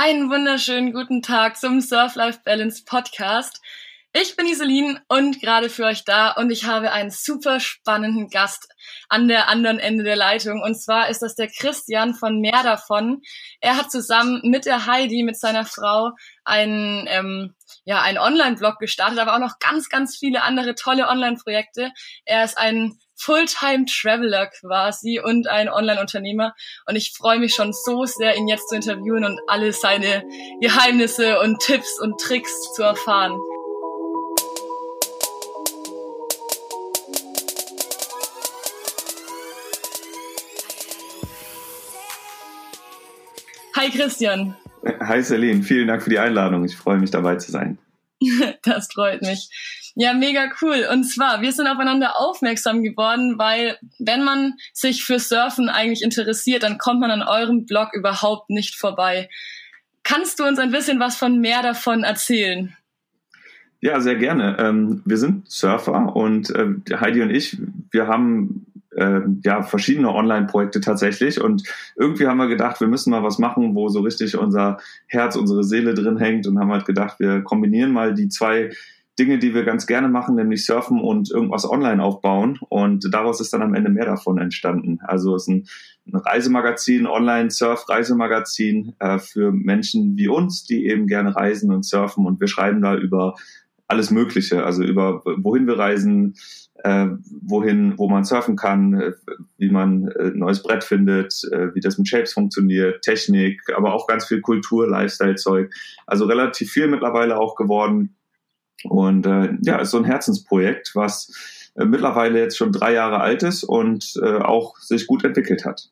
Einen wunderschönen guten Tag zum Surf Life Balance Podcast. Ich bin Iselin und gerade für euch da und ich habe einen super spannenden Gast an der anderen Ende der Leitung und zwar ist das der Christian von Mehr davon. Er hat zusammen mit der Heidi, mit seiner Frau, einen, ähm, ja, einen Online-Blog gestartet, aber auch noch ganz, ganz viele andere tolle Online-Projekte. Er ist ein Fulltime-Traveler quasi und ein Online-Unternehmer. Und ich freue mich schon so sehr, ihn jetzt zu interviewen und alle seine Geheimnisse und Tipps und Tricks zu erfahren. Hi Christian. Hi Celine, vielen Dank für die Einladung. Ich freue mich dabei zu sein. das freut mich. Ja, mega cool. Und zwar, wir sind aufeinander aufmerksam geworden, weil wenn man sich für Surfen eigentlich interessiert, dann kommt man an eurem Blog überhaupt nicht vorbei. Kannst du uns ein bisschen was von mehr davon erzählen? Ja, sehr gerne. Ähm, wir sind Surfer und äh, Heidi und ich, wir haben äh, ja verschiedene Online-Projekte tatsächlich und irgendwie haben wir gedacht, wir müssen mal was machen, wo so richtig unser Herz, unsere Seele drin hängt und haben halt gedacht, wir kombinieren mal die zwei Dinge, die wir ganz gerne machen, nämlich surfen und irgendwas online aufbauen. Und daraus ist dann am Ende mehr davon entstanden. Also es ist ein, ein Reisemagazin, Online-Surf-Reisemagazin äh, für Menschen wie uns, die eben gerne reisen und surfen. Und wir schreiben da über alles Mögliche, also über wohin wir reisen, äh, wohin, wo man surfen kann, äh, wie man äh, neues Brett findet, äh, wie das mit Shapes funktioniert, Technik, aber auch ganz viel Kultur, Lifestyle-Zeug. Also relativ viel mittlerweile auch geworden. Und äh, ja, ist so ein Herzensprojekt, was äh, mittlerweile jetzt schon drei Jahre alt ist und äh, auch sich gut entwickelt hat.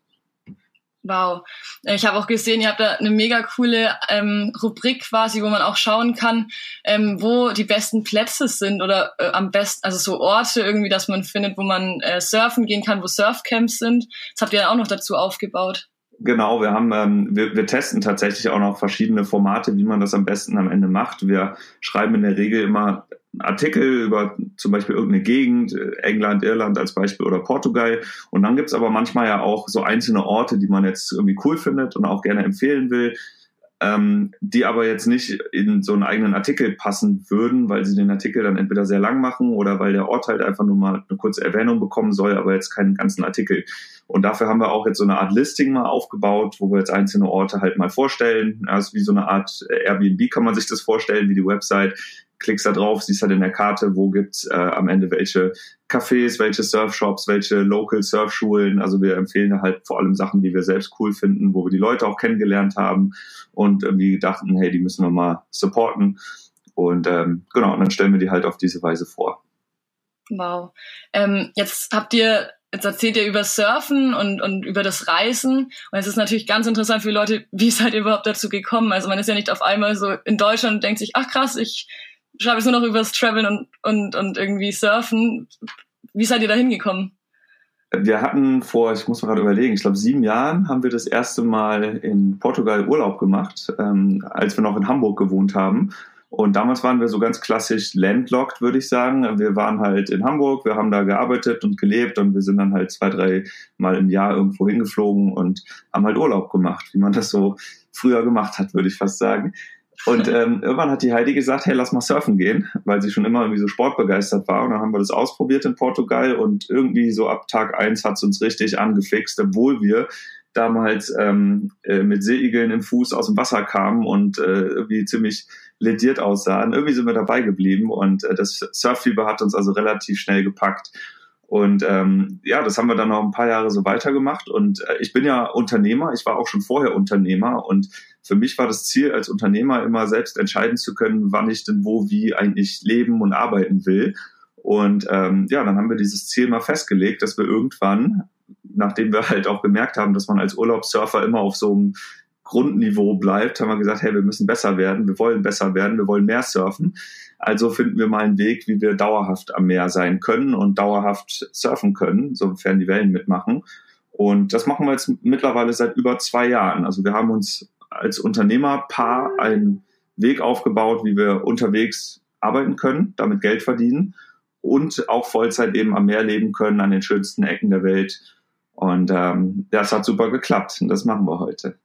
Wow. Ich habe auch gesehen, ihr habt da eine mega coole ähm, Rubrik quasi, wo man auch schauen kann, ähm, wo die besten Plätze sind oder äh, am besten, also so Orte irgendwie, dass man findet, wo man äh, surfen gehen kann, wo Surfcamps sind. Das habt ihr dann auch noch dazu aufgebaut. Genau, wir haben, ähm, wir, wir testen tatsächlich auch noch verschiedene Formate, wie man das am besten am Ende macht. Wir schreiben in der Regel immer Artikel über zum Beispiel irgendeine Gegend, äh, England, Irland als Beispiel oder Portugal. Und dann gibt's aber manchmal ja auch so einzelne Orte, die man jetzt irgendwie cool findet und auch gerne empfehlen will ähm, die aber jetzt nicht in so einen eigenen Artikel passen würden, weil sie den Artikel dann entweder sehr lang machen oder weil der Ort halt einfach nur mal eine kurze Erwähnung bekommen soll, aber jetzt keinen ganzen Artikel. Und dafür haben wir auch jetzt so eine Art Listing mal aufgebaut, wo wir jetzt einzelne Orte halt mal vorstellen. Also wie so eine Art Airbnb kann man sich das vorstellen, wie die Website, klickst da drauf, siehst halt in der Karte, wo gibt's äh, am Ende welche Cafés, welche Surfshops, welche Local Surfschulen. Also wir empfehlen halt vor allem Sachen, die wir selbst cool finden, wo wir die Leute auch kennengelernt haben und irgendwie dachten, hey, die müssen wir mal supporten. Und ähm, genau, und dann stellen wir die halt auf diese Weise vor. Wow. Ähm, jetzt habt ihr jetzt erzählt ihr über Surfen und, und über das Reisen. Und es ist natürlich ganz interessant für Leute, wie seid ihr überhaupt dazu gekommen? Also man ist ja nicht auf einmal so in Deutschland und denkt sich, ach krass, ich schreibe jetzt nur noch über das Traveln und, und, und irgendwie Surfen. Wie seid ihr da hingekommen? Wir hatten vor, ich muss mal gerade überlegen, ich glaube sieben Jahren haben wir das erste Mal in Portugal Urlaub gemacht, ähm, als wir noch in Hamburg gewohnt haben. Und damals waren wir so ganz klassisch landlocked, würde ich sagen. Wir waren halt in Hamburg, wir haben da gearbeitet und gelebt und wir sind dann halt zwei, drei Mal im Jahr irgendwo hingeflogen und haben halt Urlaub gemacht, wie man das so früher gemacht hat, würde ich fast sagen. Und ähm, irgendwann hat die Heidi gesagt, hey, lass mal surfen gehen, weil sie schon immer irgendwie so sportbegeistert war. Und dann haben wir das ausprobiert in Portugal und irgendwie so ab Tag eins hat es uns richtig angefixt, obwohl wir damals ähm, äh, mit Seeigeln im Fuß aus dem Wasser kamen und äh, irgendwie ziemlich lediert aussahen. Irgendwie sind wir dabei geblieben und äh, das Surffieber hat uns also relativ schnell gepackt. Und ähm, ja, das haben wir dann noch ein paar Jahre so weitergemacht. Und äh, ich bin ja Unternehmer, ich war auch schon vorher Unternehmer. Und für mich war das Ziel, als Unternehmer immer selbst entscheiden zu können, wann ich denn wo, wie eigentlich leben und arbeiten will. Und ähm, ja, dann haben wir dieses Ziel mal festgelegt, dass wir irgendwann, nachdem wir halt auch gemerkt haben, dass man als Urlaubssurfer immer auf so einem Grundniveau bleibt, haben wir gesagt, hey, wir müssen besser werden, wir wollen besser werden, wir wollen mehr surfen. Also finden wir mal einen Weg, wie wir dauerhaft am Meer sein können und dauerhaft surfen können, sofern die Wellen mitmachen. Und das machen wir jetzt mittlerweile seit über zwei Jahren. Also wir haben uns als Unternehmerpaar einen Weg aufgebaut, wie wir unterwegs arbeiten können, damit Geld verdienen und auch Vollzeit eben am Meer leben können, an den schönsten Ecken der Welt. Und ähm, das hat super geklappt und das machen wir heute.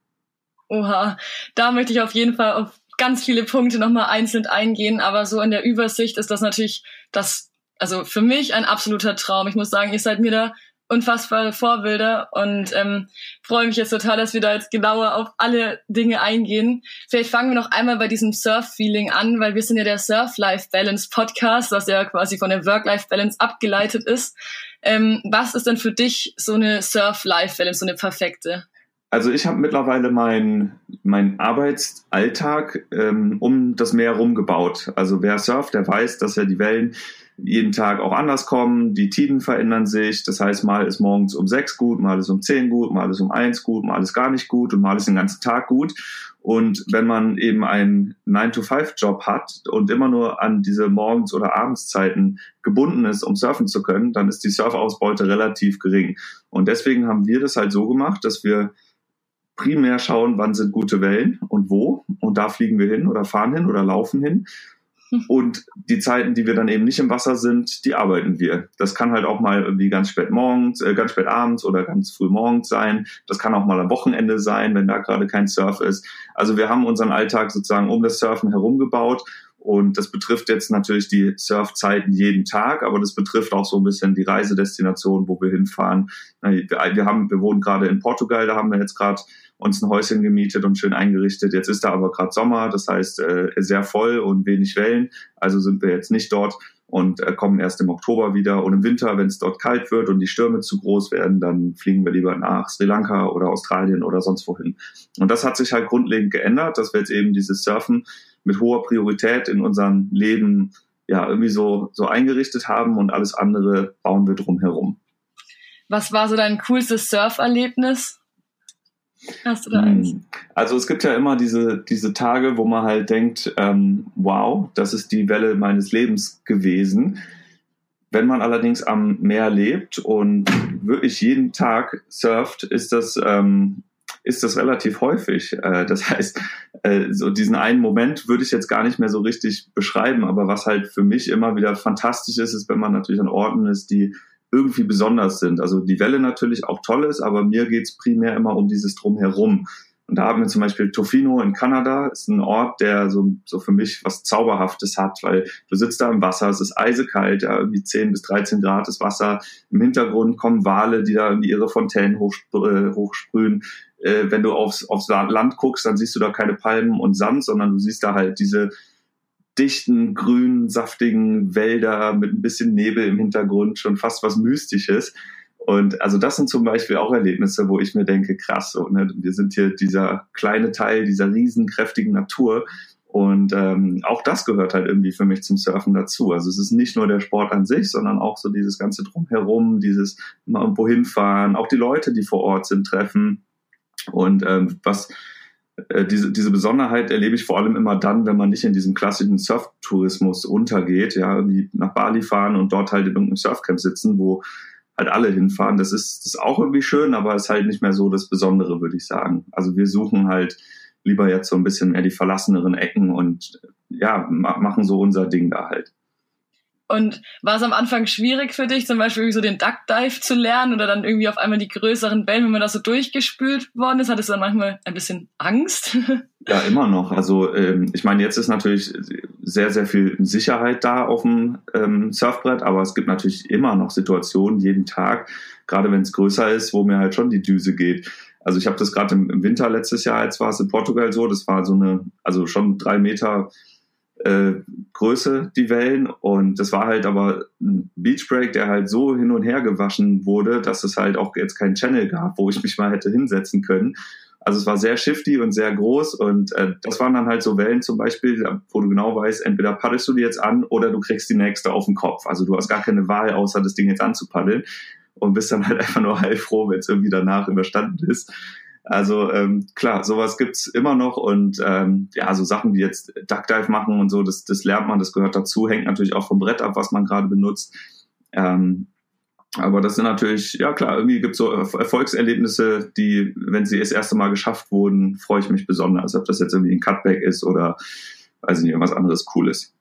Oha, da möchte ich auf jeden Fall auf ganz viele Punkte nochmal einzeln eingehen, aber so in der Übersicht ist das natürlich das, also für mich ein absoluter Traum. Ich muss sagen, ihr seid mir da unfassbare Vorbilder und ähm, freue mich jetzt total, dass wir da jetzt genauer auf alle Dinge eingehen. Vielleicht fangen wir noch einmal bei diesem Surf-Feeling an, weil wir sind ja der Surf-Life-Balance-Podcast, was ja quasi von der Work-Life-Balance abgeleitet ist. Ähm, was ist denn für dich so eine Surf-Life-Balance, so eine perfekte? Also ich habe mittlerweile meinen mein Arbeitsalltag ähm, um das Meer rumgebaut. Also wer surft, der weiß, dass ja die Wellen jeden Tag auch anders kommen. Die Tiden verändern sich. Das heißt, mal ist morgens um sechs gut, mal ist um zehn gut, mal ist um eins gut, mal ist gar nicht gut und mal ist den ganzen Tag gut. Und wenn man eben einen 9-to-5-Job hat und immer nur an diese Morgens- oder Abendszeiten gebunden ist, um surfen zu können, dann ist die Surfausbeute relativ gering. Und deswegen haben wir das halt so gemacht, dass wir primär schauen, wann sind gute Wellen und wo. Und da fliegen wir hin oder fahren hin oder laufen hin. Und die Zeiten, die wir dann eben nicht im Wasser sind, die arbeiten wir. Das kann halt auch mal irgendwie ganz spät morgens, äh, ganz spät abends oder ganz früh morgens sein. Das kann auch mal am Wochenende sein, wenn da gerade kein Surf ist. Also wir haben unseren Alltag sozusagen um das Surfen herum gebaut. Und das betrifft jetzt natürlich die Surfzeiten jeden Tag, aber das betrifft auch so ein bisschen die Reisedestination, wo wir hinfahren. Wir haben, wir wohnen gerade in Portugal, da haben wir jetzt gerade uns ein Häuschen gemietet und schön eingerichtet. Jetzt ist da aber gerade Sommer, das heißt äh, sehr voll und wenig Wellen. Also sind wir jetzt nicht dort und äh, kommen erst im Oktober wieder. Und im Winter, wenn es dort kalt wird und die Stürme zu groß werden, dann fliegen wir lieber nach Sri Lanka oder Australien oder sonst wohin. Und das hat sich halt grundlegend geändert, dass wir jetzt eben dieses Surfen mit hoher Priorität in unserem Leben ja irgendwie so, so eingerichtet haben und alles andere bauen wir drum herum. Was war so dein coolstes Surferlebnis? Hast du da eins? Hm. Also es gibt ja immer diese, diese Tage, wo man halt denkt, ähm, wow, das ist die Welle meines Lebens gewesen. Wenn man allerdings am Meer lebt und wirklich jeden Tag surft, ist das, ähm, ist das relativ häufig. Äh, das heißt, äh, so diesen einen Moment würde ich jetzt gar nicht mehr so richtig beschreiben, aber was halt für mich immer wieder fantastisch ist, ist, wenn man natürlich an Orten ist, die irgendwie besonders sind. Also die Welle natürlich auch toll ist, aber mir geht's primär immer um dieses Drumherum. Und da haben wir zum Beispiel Tofino in Kanada, ist ein Ort, der so, so für mich was Zauberhaftes hat, weil du sitzt da im Wasser, es ist eisekalt, ja, irgendwie 10 bis 13 Grad ist Wasser. Im Hintergrund kommen Wale, die da irgendwie ihre Fontänen hochsprühen. Äh, hochsprühen. Äh, wenn du aufs, aufs Land guckst, dann siehst du da keine Palmen und Sand, sondern du siehst da halt diese dichten, grünen, saftigen Wälder mit ein bisschen Nebel im Hintergrund, schon fast was Mystisches. Und also das sind zum Beispiel auch Erlebnisse, wo ich mir denke, krass, so, ne, wir sind hier dieser kleine Teil dieser riesenkräftigen Natur. Und ähm, auch das gehört halt irgendwie für mich zum Surfen dazu. Also es ist nicht nur der Sport an sich, sondern auch so dieses ganze drumherum, dieses mal irgendwo hinfahren, auch die Leute, die vor Ort sind, treffen. Und ähm, was äh, diese, diese Besonderheit erlebe ich vor allem immer dann, wenn man nicht in diesem klassischen Surftourismus untergeht, ja, irgendwie nach Bali fahren und dort halt in irgendeinem Surfcamp sitzen, wo halt alle hinfahren. Das ist, das ist auch irgendwie schön, aber ist halt nicht mehr so das Besondere, würde ich sagen. Also wir suchen halt lieber jetzt so ein bisschen mehr die verlasseneren Ecken und ja, machen so unser Ding da halt. Und war es am Anfang schwierig für dich, zum Beispiel so den Duck Dive zu lernen oder dann irgendwie auf einmal die größeren Wellen, wenn man da so durchgespült worden ist? Hattest du dann manchmal ein bisschen Angst? Ja, immer noch. Also ähm, ich meine, jetzt ist natürlich sehr, sehr viel Sicherheit da auf dem ähm, Surfbrett, aber es gibt natürlich immer noch Situationen jeden Tag, gerade wenn es größer ist, wo mir halt schon die Düse geht. Also ich habe das gerade im, im Winter letztes Jahr, jetzt war es in Portugal so, das war so eine, also schon drei Meter äh, Größe, die Wellen. Und das war halt aber ein Beachbreak, der halt so hin und her gewaschen wurde, dass es halt auch jetzt keinen Channel gab, wo ich mich mal hätte hinsetzen können. Also es war sehr shifty und sehr groß und äh, das waren dann halt so Wellen zum Beispiel, wo du genau weißt, entweder paddelst du die jetzt an oder du kriegst die nächste auf den Kopf. Also du hast gar keine Wahl, außer das Ding jetzt anzupaddeln und bist dann halt einfach nur heilfroh, wenn es irgendwie danach überstanden ist. Also ähm, klar, sowas gibt's immer noch und ähm, ja, so Sachen wie jetzt Duckdive machen und so, das, das lernt man, das gehört dazu, hängt natürlich auch vom Brett ab, was man gerade benutzt. Ähm, aber das sind natürlich, ja klar, irgendwie gibt's so Erfolgserlebnisse, die, wenn sie das erste Mal geschafft wurden, freue ich mich besonders. Ob das jetzt irgendwie ein Cutback ist oder weiß ich nicht, irgendwas anderes Cooles.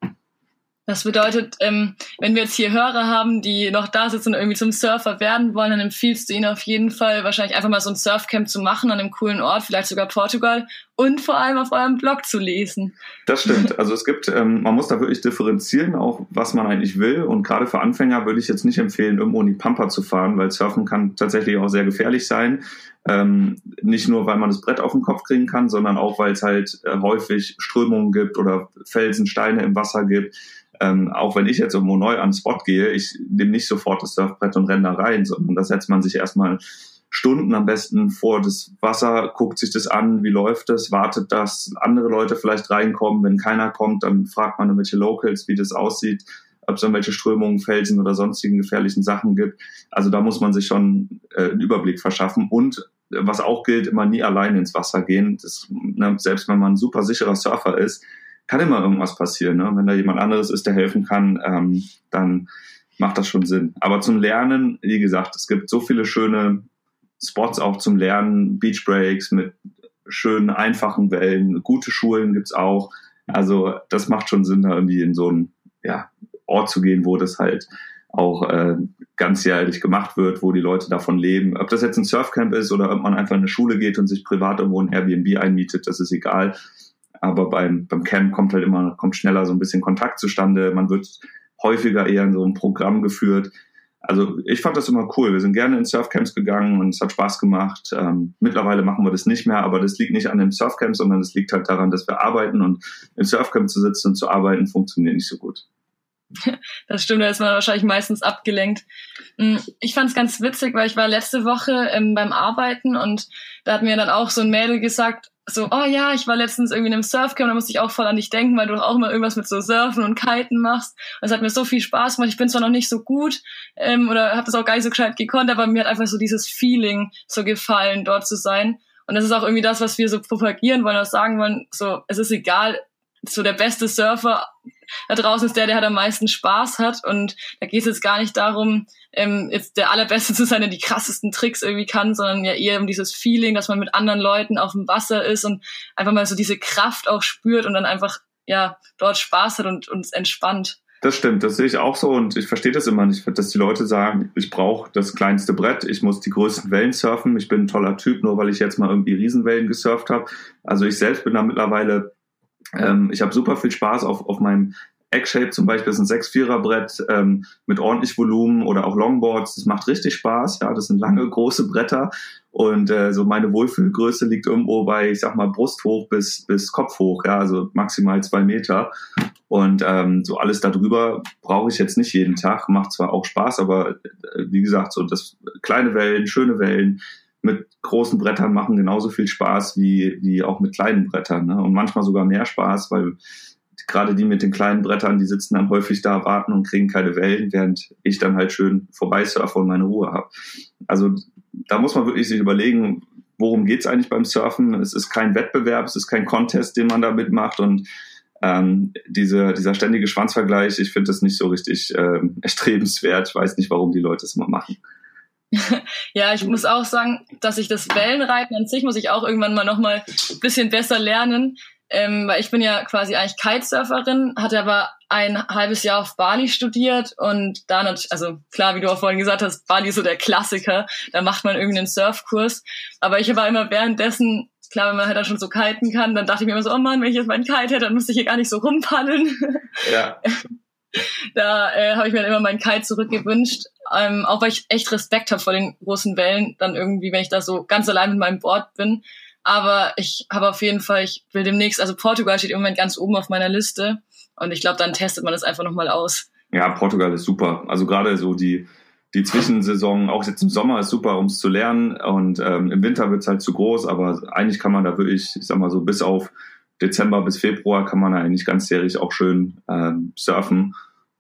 Das bedeutet, ähm, wenn wir jetzt hier Hörer haben, die noch da sitzen und irgendwie zum Surfer werden wollen, dann empfiehlst du ihnen auf jeden Fall wahrscheinlich einfach mal so ein Surfcamp zu machen an einem coolen Ort, vielleicht sogar Portugal und vor allem auf eurem Blog zu lesen. Das stimmt. Also es gibt, ähm, man muss da wirklich differenzieren, auch was man eigentlich will. Und gerade für Anfänger würde ich jetzt nicht empfehlen, irgendwo in die Pampa zu fahren, weil Surfen kann tatsächlich auch sehr gefährlich sein. Ähm, nicht nur, weil man das Brett auf den Kopf kriegen kann, sondern auch, weil es halt äh, häufig Strömungen gibt oder Felsen, Steine im Wasser gibt ähm, auch wenn ich jetzt irgendwo neu an den Spot gehe, ich nehme nicht sofort das Surfbrett und renne da rein, sondern da setzt man sich erstmal Stunden am besten vor das Wasser, guckt sich das an, wie läuft das, wartet, dass andere Leute vielleicht reinkommen. Wenn keiner kommt, dann fragt man irgendwelche Locals, wie das aussieht, ob es irgendwelche Strömungen, Felsen oder sonstigen gefährlichen Sachen gibt. Also da muss man sich schon äh, einen Überblick verschaffen und äh, was auch gilt, immer nie allein ins Wasser gehen. Das, ne, selbst wenn man ein super sicherer Surfer ist, kann immer irgendwas passieren. Ne? Wenn da jemand anderes ist, der helfen kann, ähm, dann macht das schon Sinn. Aber zum Lernen, wie gesagt, es gibt so viele schöne Spots auch zum Lernen, Beach Breaks mit schönen, einfachen Wellen, gute Schulen gibt's auch. Also das macht schon Sinn, da irgendwie in so einen ja, Ort zu gehen, wo das halt auch äh, ganzjährig gemacht wird, wo die Leute davon leben. Ob das jetzt ein Surfcamp ist oder ob man einfach in eine Schule geht und sich privat irgendwo ein Airbnb einmietet, das ist egal. Aber beim, beim Camp kommt halt immer, kommt schneller so ein bisschen Kontakt zustande. Man wird häufiger eher in so ein Programm geführt. Also ich fand das immer cool. Wir sind gerne in Surfcamps gegangen und es hat Spaß gemacht. Ähm, mittlerweile machen wir das nicht mehr, aber das liegt nicht an dem Surfcamp, sondern es liegt halt daran, dass wir arbeiten und im Surfcamp zu sitzen und zu arbeiten funktioniert nicht so gut. Das stimmt, da ist man wahrscheinlich meistens abgelenkt. Hm, ich fand es ganz witzig, weil ich war letzte Woche ähm, beim Arbeiten und da hat mir dann auch so ein Mädel gesagt, so, oh ja, ich war letztens irgendwie in einem Surfcamp, da musste ich auch voll an dich denken, weil du auch immer irgendwas mit so Surfen und Kiten machst. Und es hat mir so viel Spaß gemacht. Ich bin zwar noch nicht so gut ähm, oder habe das auch gar nicht so gescheit gekonnt, aber mir hat einfach so dieses Feeling so gefallen, dort zu sein. Und das ist auch irgendwie das, was wir so propagieren wollen, auch sagen wollen, so, es ist egal, so der beste Surfer da draußen ist der, der halt am meisten Spaß hat. Und da geht es jetzt gar nicht darum, ähm, jetzt der Allerbeste zu sein, der die krassesten Tricks irgendwie kann, sondern ja eher um dieses Feeling, dass man mit anderen Leuten auf dem Wasser ist und einfach mal so diese Kraft auch spürt und dann einfach ja dort Spaß hat und uns entspannt. Das stimmt, das sehe ich auch so und ich verstehe das immer nicht, dass die Leute sagen, ich brauche das kleinste Brett, ich muss die größten Wellen surfen, ich bin ein toller Typ, nur weil ich jetzt mal irgendwie Riesenwellen gesurft habe. Also ich selbst bin da mittlerweile ähm, ich habe super viel Spaß auf, auf meinem Eggshape zum Beispiel, das ist ein 6-4er-Brett ähm, mit ordentlich Volumen oder auch Longboards. Das macht richtig Spaß. Ja, das sind lange, große Bretter. Und äh, so meine Wohlfühlgröße liegt irgendwo bei, ich sag mal, Brusthoch bis, bis Kopfhoch, ja, also maximal zwei Meter. Und ähm, so alles darüber brauche ich jetzt nicht jeden Tag. Macht zwar auch Spaß, aber äh, wie gesagt, so das kleine Wellen, schöne Wellen, mit großen Brettern machen genauso viel Spaß wie, wie auch mit kleinen Brettern. Ne? Und manchmal sogar mehr Spaß, weil gerade die mit den kleinen Brettern, die sitzen dann häufig da, warten und kriegen keine Wellen, während ich dann halt schön vorbeisurfe und meine Ruhe habe. Also da muss man wirklich sich überlegen, worum geht's eigentlich beim Surfen? Es ist kein Wettbewerb, es ist kein Contest, den man da mitmacht und ähm, diese, dieser ständige Schwanzvergleich, ich finde das nicht so richtig ähm, erstrebenswert. Ich weiß nicht, warum die Leute es immer machen. ja, ich muss auch sagen, dass ich das Wellenreiten an sich muss ich auch irgendwann mal noch mal ein bisschen besser lernen, ähm, weil ich bin ja quasi eigentlich Kitesurferin, hatte aber ein halbes Jahr auf Bali studiert und da natürlich, also klar, wie du auch vorhin gesagt hast, Bali ist so der Klassiker, da macht man irgendeinen Surfkurs, aber ich war immer währenddessen klar, wenn man halt dann schon so kiten kann, dann dachte ich mir immer so, oh Mann, wenn ich jetzt meinen Kite hätte, dann müsste ich hier gar nicht so rumpaddeln. Ja. da äh, habe ich mir immer meinen Kite zurückgewünscht. Ähm, auch weil ich echt Respekt habe vor den großen Wellen, dann irgendwie, wenn ich da so ganz allein mit meinem Board bin. Aber ich habe auf jeden Fall, ich will demnächst, also Portugal steht im Moment ganz oben auf meiner Liste. Und ich glaube, dann testet man das einfach nochmal aus. Ja, Portugal ist super. Also gerade so die, die Zwischensaison, auch jetzt im Sommer ist super, um es zu lernen. Und ähm, im Winter wird es halt zu groß, aber eigentlich kann man da wirklich, ich sag mal so, bis auf Dezember bis Februar kann man eigentlich ganzjährig auch schön ähm, surfen.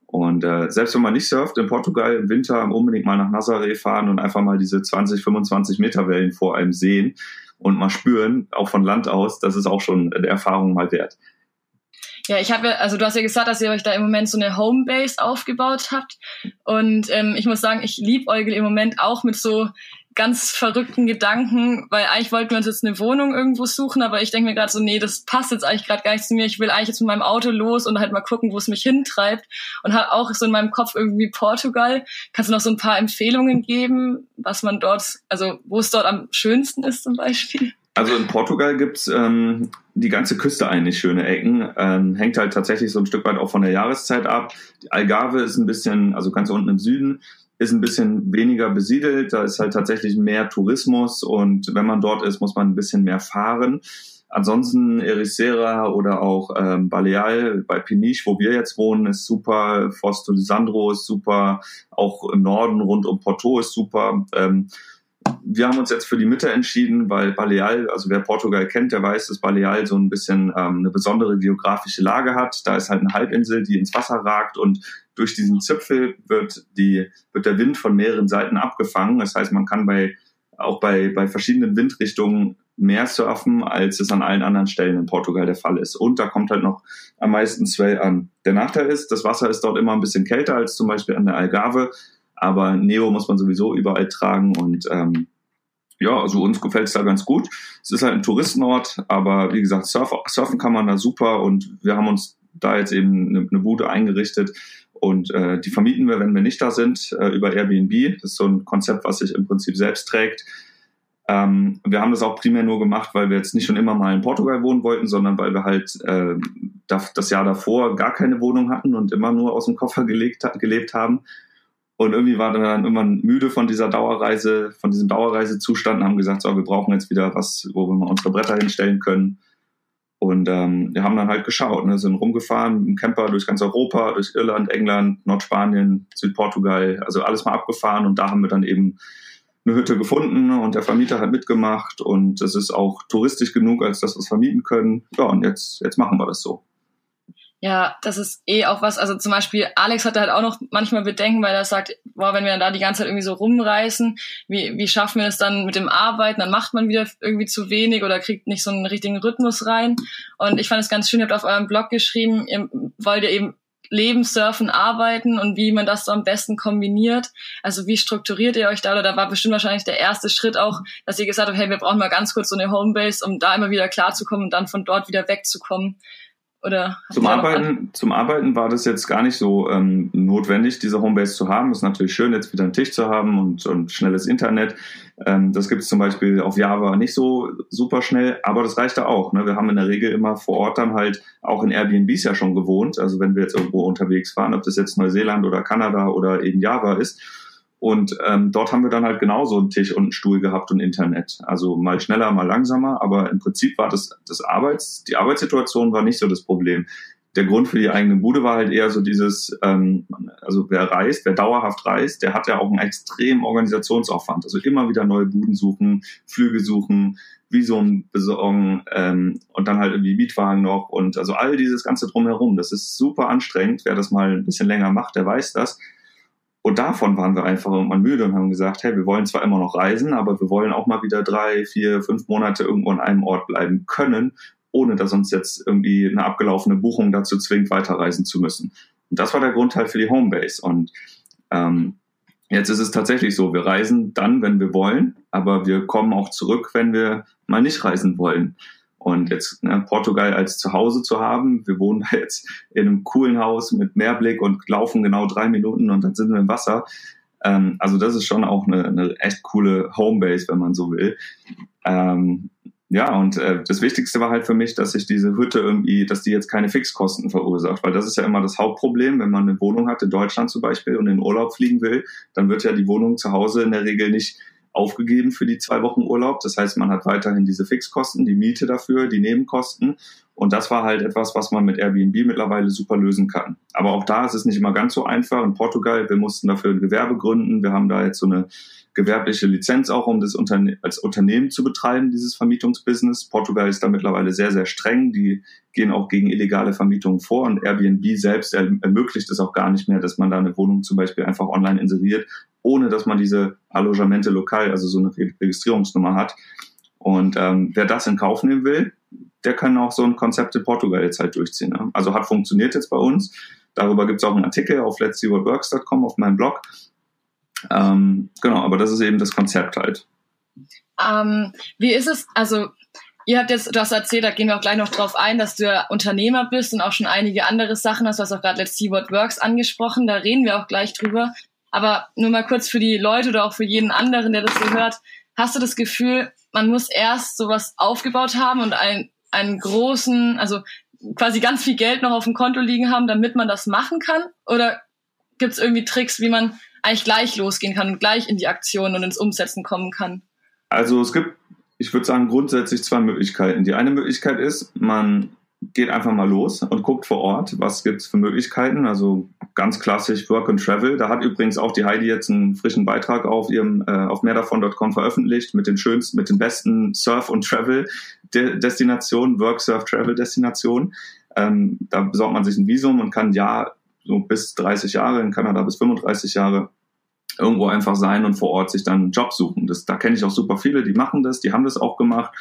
Und äh, selbst wenn man nicht surft in Portugal im Winter, unbedingt mal nach Nazaré fahren und einfach mal diese 20, 25 Meter Wellen vor einem sehen und mal spüren, auch von Land aus, das ist auch schon eine Erfahrung mal wert. Ja, ich habe ja, also du hast ja gesagt, dass ihr euch da im Moment so eine Homebase aufgebaut habt. Und ähm, ich muss sagen, ich liebe Eugel im Moment auch mit so ganz verrückten Gedanken, weil eigentlich wollten wir uns jetzt eine Wohnung irgendwo suchen, aber ich denke mir gerade so, nee, das passt jetzt eigentlich gerade gar nicht zu mir. Ich will eigentlich jetzt mit meinem Auto los und halt mal gucken, wo es mich hintreibt und habe auch so in meinem Kopf irgendwie Portugal. Kannst du noch so ein paar Empfehlungen geben, was man dort, also wo es dort am schönsten ist zum Beispiel? Also in Portugal gibt's ähm, die ganze Küste eigentlich schöne Ecken. Ähm, hängt halt tatsächlich so ein Stück weit auch von der Jahreszeit ab. Die Algarve ist ein bisschen, also ganz unten im Süden, ist ein bisschen weniger besiedelt. Da ist halt tatsächlich mehr Tourismus und wenn man dort ist, muss man ein bisschen mehr fahren. Ansonsten Ericeira oder auch ähm, Baleal bei Peniche, wo wir jetzt wohnen, ist super. Forsto Lisandro ist super. Auch im Norden rund um Porto ist super. Ähm, wir haben uns jetzt für die Mitte entschieden, weil Baleal, also wer Portugal kennt, der weiß, dass Baleal so ein bisschen ähm, eine besondere geografische Lage hat. Da ist halt eine Halbinsel, die ins Wasser ragt und durch diesen Zipfel wird, die, wird der Wind von mehreren Seiten abgefangen. Das heißt, man kann bei, auch bei, bei verschiedenen Windrichtungen mehr surfen, als es an allen anderen Stellen in Portugal der Fall ist. Und da kommt halt noch am meisten Swell an. Der Nachteil ist, das Wasser ist dort immer ein bisschen kälter als zum Beispiel an der Algarve. Aber Neo muss man sowieso überall tragen und ähm, ja, also uns gefällt es da ganz gut. Es ist halt ein Touristenort, aber wie gesagt, surf, surfen kann man da super und wir haben uns da jetzt eben eine, eine Bude eingerichtet und äh, die vermieten wir, wenn wir nicht da sind, äh, über Airbnb. Das ist so ein Konzept, was sich im Prinzip selbst trägt. Ähm, wir haben das auch primär nur gemacht, weil wir jetzt nicht schon immer mal in Portugal wohnen wollten, sondern weil wir halt äh, das Jahr davor gar keine Wohnung hatten und immer nur aus dem Koffer gelegt, gelebt haben. Und irgendwie waren wir dann immer müde von dieser Dauerreise, von diesem Dauerreisezustand und haben gesagt, so, wir brauchen jetzt wieder was, wo wir mal unsere Bretter hinstellen können. Und ähm, wir haben dann halt geschaut, ne, sind rumgefahren im Camper durch ganz Europa, durch Irland, England, Nordspanien, Südportugal, also alles mal abgefahren und da haben wir dann eben eine Hütte gefunden und der Vermieter hat mitgemacht und es ist auch touristisch genug, als dass wir es vermieten können. Ja, und jetzt, jetzt machen wir das so. Ja, das ist eh auch was. Also zum Beispiel Alex hat halt auch noch manchmal Bedenken, weil er sagt, boah, wenn wir dann da die ganze Zeit irgendwie so rumreißen, wie, wie schaffen wir das dann mit dem Arbeiten? Dann macht man wieder irgendwie zu wenig oder kriegt nicht so einen richtigen Rhythmus rein. Und ich fand es ganz schön, ihr habt auf eurem Blog geschrieben, ihr wollt ja eben Leben, Surfen, Arbeiten und wie man das so am besten kombiniert. Also wie strukturiert ihr euch da? Oder da war bestimmt wahrscheinlich der erste Schritt auch, dass ihr gesagt habt, hey, wir brauchen mal ganz kurz so eine Homebase, um da immer wieder klarzukommen und dann von dort wieder wegzukommen. Oder zum Arbeiten, zum Arbeiten war das jetzt gar nicht so ähm, notwendig, diese Homebase zu haben. Ist natürlich schön, jetzt wieder einen Tisch zu haben und, und schnelles Internet. Ähm, das gibt es zum Beispiel auf Java nicht so super schnell, aber das reicht da auch. Ne? Wir haben in der Regel immer vor Ort dann halt auch in Airbnbs ja schon gewohnt. Also wenn wir jetzt irgendwo unterwegs waren, ob das jetzt Neuseeland oder Kanada oder eben Java ist und ähm, dort haben wir dann halt genauso einen Tisch und einen Stuhl gehabt und Internet. Also mal schneller, mal langsamer, aber im Prinzip war das, das Arbeits, die Arbeitssituation war nicht so das Problem. Der Grund für die eigene Bude war halt eher so dieses, ähm, also wer reist, wer dauerhaft reist, der hat ja auch einen extremen Organisationsaufwand. Also immer wieder neue Buden suchen, Flüge suchen, Visum besorgen ähm, und dann halt irgendwie Mietwagen noch und also all dieses ganze drumherum. Das ist super anstrengend. Wer das mal ein bisschen länger macht, der weiß das. Und davon waren wir einfach irgendwann müde und haben gesagt, hey, wir wollen zwar immer noch reisen, aber wir wollen auch mal wieder drei, vier, fünf Monate irgendwo an einem Ort bleiben können, ohne dass uns jetzt irgendwie eine abgelaufene Buchung dazu zwingt, weiterreisen zu müssen. Und das war der Grund halt für die Homebase. Und ähm, jetzt ist es tatsächlich so, wir reisen dann, wenn wir wollen, aber wir kommen auch zurück, wenn wir mal nicht reisen wollen. Und jetzt ne, Portugal als Zuhause zu haben, wir wohnen jetzt in einem coolen Haus mit Meerblick und laufen genau drei Minuten und dann sind wir im Wasser. Ähm, also das ist schon auch eine, eine echt coole Homebase, wenn man so will. Ähm, ja, und äh, das Wichtigste war halt für mich, dass ich diese Hütte irgendwie, dass die jetzt keine Fixkosten verursacht, weil das ist ja immer das Hauptproblem, wenn man eine Wohnung hat, in Deutschland zum Beispiel, und in Urlaub fliegen will, dann wird ja die Wohnung zu Hause in der Regel nicht aufgegeben für die zwei Wochen Urlaub. Das heißt, man hat weiterhin diese Fixkosten, die Miete dafür, die Nebenkosten. Und das war halt etwas, was man mit Airbnb mittlerweile super lösen kann. Aber auch da ist es nicht immer ganz so einfach. In Portugal, wir mussten dafür ein Gewerbe gründen. Wir haben da jetzt so eine gewerbliche Lizenz auch, um das Unterne als Unternehmen zu betreiben, dieses Vermietungsbusiness. Portugal ist da mittlerweile sehr, sehr streng. Die gehen auch gegen illegale Vermietungen vor und Airbnb selbst ermöglicht es auch gar nicht mehr, dass man da eine Wohnung zum Beispiel einfach online inseriert, ohne dass man diese Allogamente lokal, also so eine Registrierungsnummer hat. Und ähm, wer das in Kauf nehmen will, der kann auch so ein Konzept in Portugal jetzt halt durchziehen. Ne? Also hat funktioniert jetzt bei uns. Darüber gibt es auch einen Artikel auf let'sseeworks.com auf meinem Blog. Ähm, genau, aber das ist eben das Konzept halt. Ähm, wie ist es, also ihr habt jetzt, du hast erzählt, da gehen wir auch gleich noch drauf ein, dass du ja Unternehmer bist und auch schon einige andere Sachen hast, du hast auch gerade Let's See What Works angesprochen, da reden wir auch gleich drüber. Aber nur mal kurz für die Leute oder auch für jeden anderen, der das so hört, hast du das Gefühl, man muss erst sowas aufgebaut haben und einen, einen großen, also quasi ganz viel Geld noch auf dem Konto liegen haben, damit man das machen kann? Oder gibt es irgendwie Tricks, wie man eigentlich gleich losgehen kann und gleich in die Aktion und ins Umsetzen kommen kann? Also es gibt, ich würde sagen, grundsätzlich zwei Möglichkeiten. Die eine Möglichkeit ist, man geht einfach mal los und guckt vor Ort, was gibt es für Möglichkeiten. Also ganz klassisch Work and Travel. Da hat übrigens auch die Heidi jetzt einen frischen Beitrag auf ihrem äh, auf mehrdavon.com veröffentlicht mit den schönsten, mit den besten Surf- und Travel-Destinationen, Work, Surf, Travel-Destinationen. Ähm, da besorgt man sich ein Visum und kann ja so bis 30 Jahre, in Kanada bis 35 Jahre irgendwo einfach sein und vor Ort sich dann einen Job suchen. Das, da kenne ich auch super viele, die machen das, die haben das auch gemacht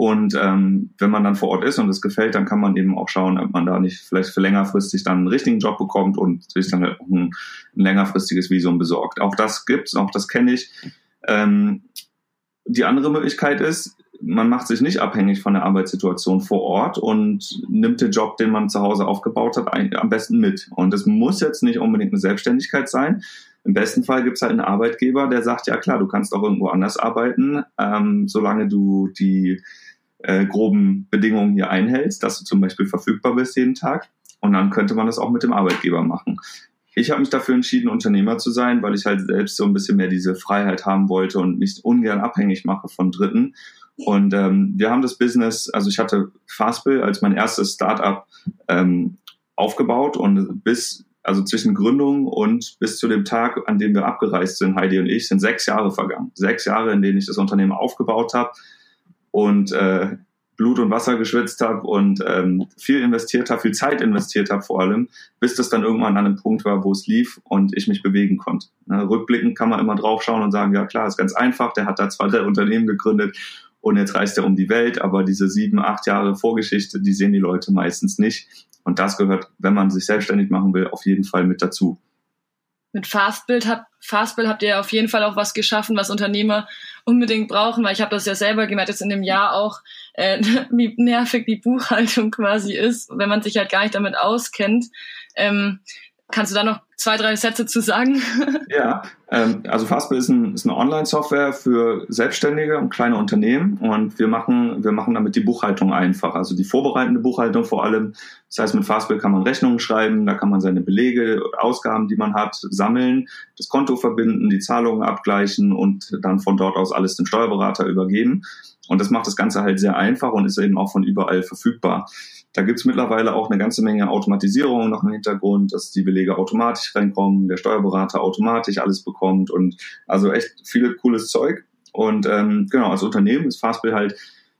und ähm, wenn man dann vor Ort ist und es gefällt, dann kann man eben auch schauen, ob man da nicht vielleicht für längerfristig dann einen richtigen Job bekommt und sich dann halt auch ein, ein längerfristiges Visum besorgt. Auch das gibt's, auch das kenne ich. Ähm, die andere Möglichkeit ist, man macht sich nicht abhängig von der Arbeitssituation vor Ort und nimmt den Job, den man zu Hause aufgebaut hat, am besten mit. Und es muss jetzt nicht unbedingt eine Selbstständigkeit sein. Im besten Fall gibt es halt einen Arbeitgeber, der sagt, ja klar, du kannst auch irgendwo anders arbeiten, ähm, solange du die äh, groben Bedingungen hier einhältst, dass du zum Beispiel verfügbar bist jeden Tag. Und dann könnte man das auch mit dem Arbeitgeber machen. Ich habe mich dafür entschieden, Unternehmer zu sein, weil ich halt selbst so ein bisschen mehr diese Freiheit haben wollte und mich ungern abhängig mache von Dritten. Und ähm, wir haben das Business, also ich hatte Fastbill als mein erstes Startup ähm, aufgebaut und bis, also zwischen Gründung und bis zu dem Tag, an dem wir abgereist sind, Heidi und ich, sind sechs Jahre vergangen. Sechs Jahre, in denen ich das Unternehmen aufgebaut habe, und äh, Blut und Wasser geschwitzt habe und ähm, viel investiert habe, viel Zeit investiert habe vor allem, bis das dann irgendwann an einem Punkt war, wo es lief und ich mich bewegen konnte. Ne, rückblickend kann man immer draufschauen und sagen, ja klar, ist ganz einfach, der hat da zwei, drei Unternehmen gegründet und jetzt reist er um die Welt, aber diese sieben, acht Jahre Vorgeschichte, die sehen die Leute meistens nicht. Und das gehört, wenn man sich selbstständig machen will, auf jeden Fall mit dazu mit Fastbild habt, Fastbild habt ihr auf jeden Fall auch was geschaffen, was Unternehmer unbedingt brauchen, weil ich habe das ja selber gemerkt, jetzt in dem Jahr auch, äh, wie nervig die Buchhaltung quasi ist, wenn man sich halt gar nicht damit auskennt. Ähm, kannst du da noch zwei, drei Sätze zu sagen? ja, ähm, also Fastbill ist, ein, ist eine Online-Software für Selbstständige und kleine Unternehmen und wir machen, wir machen damit die Buchhaltung einfach, also die vorbereitende Buchhaltung vor allem. Das heißt, mit Fastbill kann man Rechnungen schreiben, da kann man seine Belege, Ausgaben, die man hat, sammeln, das Konto verbinden, die Zahlungen abgleichen und dann von dort aus alles dem Steuerberater übergeben. Und das macht das Ganze halt sehr einfach und ist eben auch von überall verfügbar. Da gibt's mittlerweile auch eine ganze Menge Automatisierung noch im Hintergrund, dass die Belege automatisch reinkommen, der Steuerberater automatisch alles bekommt und also echt viel cooles Zeug. Und ähm, genau, als Unternehmen ist Fastbill halt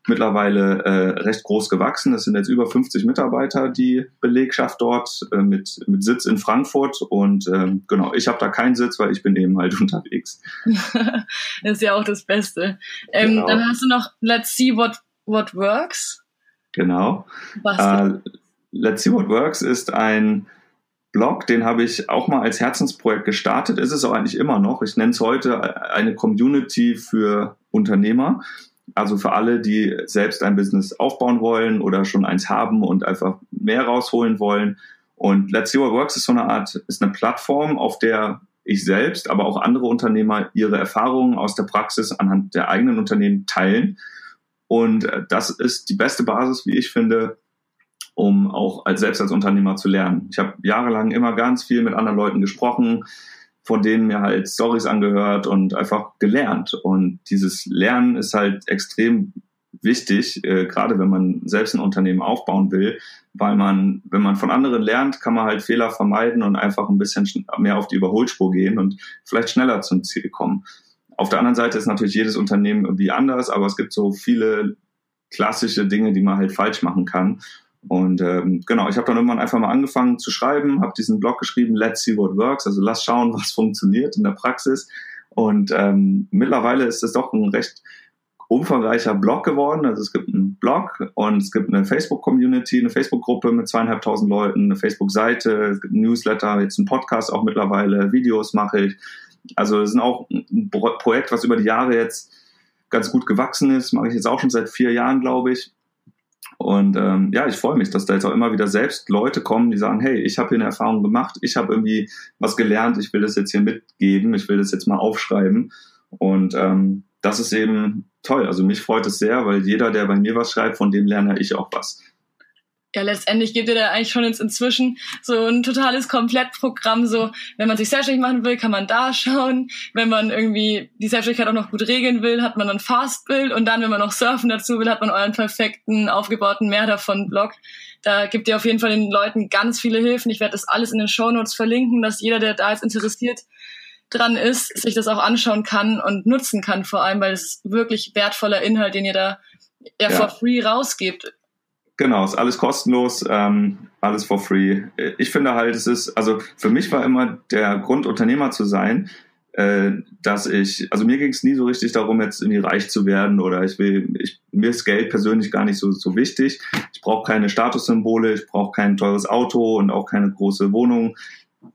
mittlerweile äh, recht groß gewachsen. Es sind jetzt über 50 Mitarbeiter, die Belegschaft dort äh, mit, mit Sitz in Frankfurt. Und ähm, genau, ich habe da keinen Sitz, weil ich bin eben halt unterwegs. das ist ja auch das Beste. Ähm, genau. Dann hast du noch Let's See What, what Works. Genau. Äh, Let's See What Works ist ein Blog, den habe ich auch mal als Herzensprojekt gestartet. Ist es auch eigentlich immer noch. Ich nenne es heute eine Community für Unternehmer. Also für alle, die selbst ein Business aufbauen wollen oder schon eins haben und einfach mehr rausholen wollen. Und Let's See What Works ist so eine Art, ist eine Plattform, auf der ich selbst, aber auch andere Unternehmer ihre Erfahrungen aus der Praxis anhand der eigenen Unternehmen teilen und äh, das ist die beste Basis, wie ich finde, um auch als selbst als Unternehmer zu lernen. Ich habe jahrelang immer ganz viel mit anderen Leuten gesprochen, von denen mir halt Stories angehört und einfach gelernt. Und dieses Lernen ist halt extrem wichtig, äh, gerade wenn man selbst ein Unternehmen aufbauen will, weil man, wenn man von anderen lernt, kann man halt Fehler vermeiden und einfach ein bisschen mehr auf die Überholspur gehen und vielleicht schneller zum Ziel kommen. Auf der anderen Seite ist natürlich jedes Unternehmen irgendwie anders, aber es gibt so viele klassische Dinge, die man halt falsch machen kann. Und ähm, genau, ich habe dann irgendwann einfach mal angefangen zu schreiben, habe diesen Blog geschrieben, Let's See What Works, also lass schauen, was funktioniert in der Praxis. Und ähm, mittlerweile ist es doch ein recht umfangreicher Blog geworden. Also es gibt einen Blog und es gibt eine Facebook-Community, eine Facebook-Gruppe mit zweieinhalbtausend Leuten, eine Facebook-Seite, es gibt ein Newsletter, jetzt ein Podcast auch mittlerweile, Videos mache ich. Also es ist auch ein Projekt, was über die Jahre jetzt ganz gut gewachsen ist. Mache ich jetzt auch schon seit vier Jahren, glaube ich. Und ähm, ja, ich freue mich, dass da jetzt auch immer wieder selbst Leute kommen, die sagen, hey, ich habe hier eine Erfahrung gemacht, ich habe irgendwie was gelernt, ich will das jetzt hier mitgeben, ich will das jetzt mal aufschreiben. Und ähm, das ist eben toll. Also mich freut es sehr, weil jeder, der bei mir was schreibt, von dem lerne ich auch was ja, letztendlich gibt ihr da eigentlich schon jetzt inzwischen so ein totales Komplettprogramm. So, wenn man sich selbstständig machen will, kann man da schauen. Wenn man irgendwie die Selbstständigkeit auch noch gut regeln will, hat man dann Fastbild. Und dann, wenn man noch surfen dazu will, hat man euren perfekten, aufgebauten Mehr davon Blog. Da gibt ihr auf jeden Fall den Leuten ganz viele Hilfen. Ich werde das alles in den Show Notes verlinken, dass jeder, der da jetzt interessiert dran ist, sich das auch anschauen kann und nutzen kann vor allem, weil es wirklich wertvoller Inhalt, den ihr da ja, ja. for free rausgebt Genau, ist alles kostenlos, ähm, alles for free. Ich finde halt, es ist, also für mich war immer der Grund, Unternehmer zu sein, äh, dass ich, also mir ging es nie so richtig darum, jetzt irgendwie reich zu werden oder ich will, ich, mir ist Geld persönlich gar nicht so, so wichtig. Ich brauche keine Statussymbole, ich brauche kein teures Auto und auch keine große Wohnung.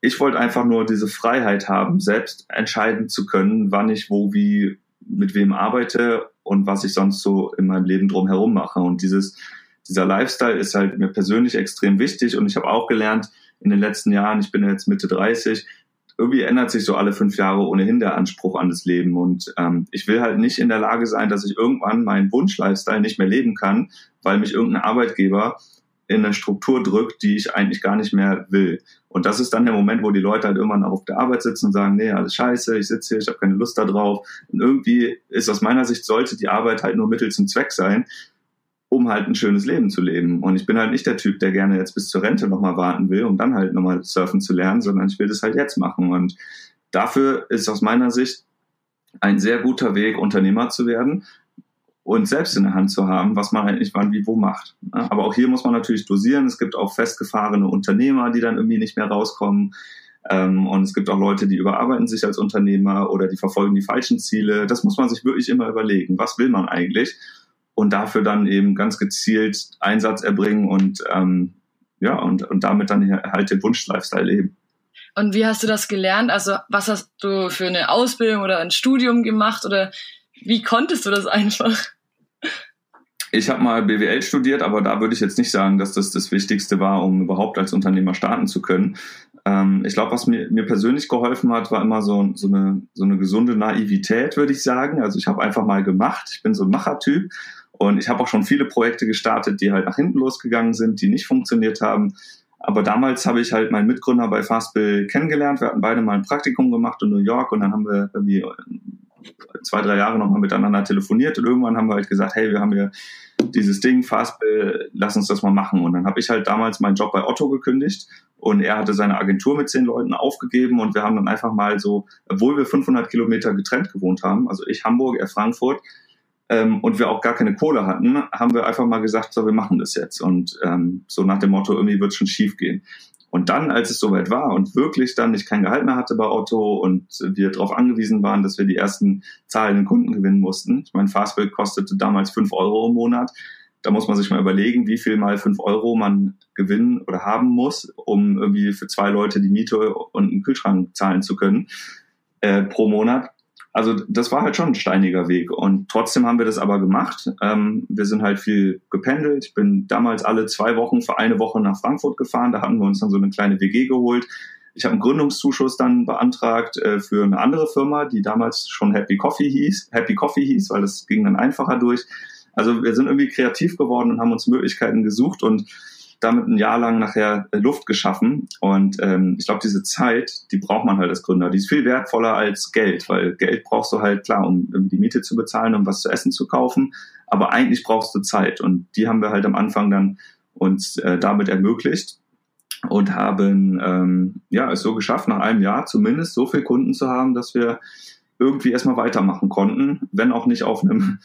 Ich wollte einfach nur diese Freiheit haben, selbst entscheiden zu können, wann ich wo, wie, mit wem arbeite und was ich sonst so in meinem Leben drumherum mache. Und dieses, dieser Lifestyle ist halt mir persönlich extrem wichtig und ich habe auch gelernt in den letzten Jahren, ich bin jetzt Mitte 30, irgendwie ändert sich so alle fünf Jahre ohnehin der Anspruch an das Leben und ähm, ich will halt nicht in der Lage sein, dass ich irgendwann meinen Wunsch-Lifestyle nicht mehr leben kann, weil mich irgendein Arbeitgeber in eine Struktur drückt, die ich eigentlich gar nicht mehr will. Und das ist dann der Moment, wo die Leute halt irgendwann auch auf der Arbeit sitzen und sagen, nee, alles scheiße, ich sitze hier, ich habe keine Lust da drauf. Und irgendwie ist aus meiner Sicht, sollte die Arbeit halt nur Mittel zum Zweck sein um halt ein schönes Leben zu leben. Und ich bin halt nicht der Typ, der gerne jetzt bis zur Rente nochmal warten will, um dann halt nochmal surfen zu lernen, sondern ich will das halt jetzt machen. Und dafür ist aus meiner Sicht ein sehr guter Weg, Unternehmer zu werden und selbst in der Hand zu haben, was man eigentlich wann wie wo macht. Aber auch hier muss man natürlich dosieren. Es gibt auch festgefahrene Unternehmer, die dann irgendwie nicht mehr rauskommen. Ähm, und es gibt auch Leute, die überarbeiten sich als Unternehmer oder die verfolgen die falschen Ziele. Das muss man sich wirklich immer überlegen. Was will man eigentlich? Und dafür dann eben ganz gezielt Einsatz erbringen und ähm, ja, und, und damit dann halt den Wunsch-Lifestyle leben. Und wie hast du das gelernt? Also was hast du für eine Ausbildung oder ein Studium gemacht oder wie konntest du das einfach? Ich habe mal BWL studiert, aber da würde ich jetzt nicht sagen, dass das das Wichtigste war, um überhaupt als Unternehmer starten zu können. Ähm, ich glaube, was mir, mir persönlich geholfen hat, war immer so, so, eine, so eine gesunde Naivität, würde ich sagen. Also ich habe einfach mal gemacht. Ich bin so ein Machertyp und ich habe auch schon viele Projekte gestartet, die halt nach hinten losgegangen sind, die nicht funktioniert haben. Aber damals habe ich halt meinen Mitgründer bei Fastbill kennengelernt. Wir hatten beide mal ein Praktikum gemacht in New York und dann haben wir irgendwie zwei, drei Jahre nochmal miteinander telefoniert und irgendwann haben wir halt gesagt, hey, wir haben hier dieses Ding, Fastbill, lass uns das mal machen. Und dann habe ich halt damals meinen Job bei Otto gekündigt und er hatte seine Agentur mit zehn Leuten aufgegeben und wir haben dann einfach mal so, obwohl wir 500 Kilometer getrennt gewohnt haben, also ich Hamburg, er Frankfurt, ähm, und wir auch gar keine Kohle hatten, haben wir einfach mal gesagt, so, wir machen das jetzt. Und ähm, so nach dem Motto, irgendwie wird schon schief gehen. Und dann, als es soweit war und wirklich dann ich kein Gehalt mehr hatte bei Otto und wir darauf angewiesen waren, dass wir die ersten zahlenden Kunden gewinnen mussten. Ich meine, Fastbill kostete damals fünf Euro im Monat. Da muss man sich mal überlegen, wie viel mal fünf Euro man gewinnen oder haben muss, um irgendwie für zwei Leute die Miete und einen Kühlschrank zahlen zu können äh, pro Monat. Also das war halt schon ein steiniger Weg und trotzdem haben wir das aber gemacht. Ähm, wir sind halt viel gependelt. Ich bin damals alle zwei Wochen für eine Woche nach Frankfurt gefahren. Da hatten wir uns dann so eine kleine WG geholt. Ich habe einen Gründungszuschuss dann beantragt äh, für eine andere Firma, die damals schon Happy Coffee hieß. Happy Coffee hieß, weil das ging dann einfacher durch. Also wir sind irgendwie kreativ geworden und haben uns Möglichkeiten gesucht und damit ein Jahr lang nachher äh, Luft geschaffen. Und ähm, ich glaube, diese Zeit, die braucht man halt als Gründer. Die ist viel wertvoller als Geld, weil Geld brauchst du halt klar, um die Miete zu bezahlen, um was zu essen zu kaufen. Aber eigentlich brauchst du Zeit. Und die haben wir halt am Anfang dann uns äh, damit ermöglicht und haben ähm, ja es so geschafft, nach einem Jahr zumindest so viel Kunden zu haben, dass wir irgendwie erstmal weitermachen konnten, wenn auch nicht auf einem,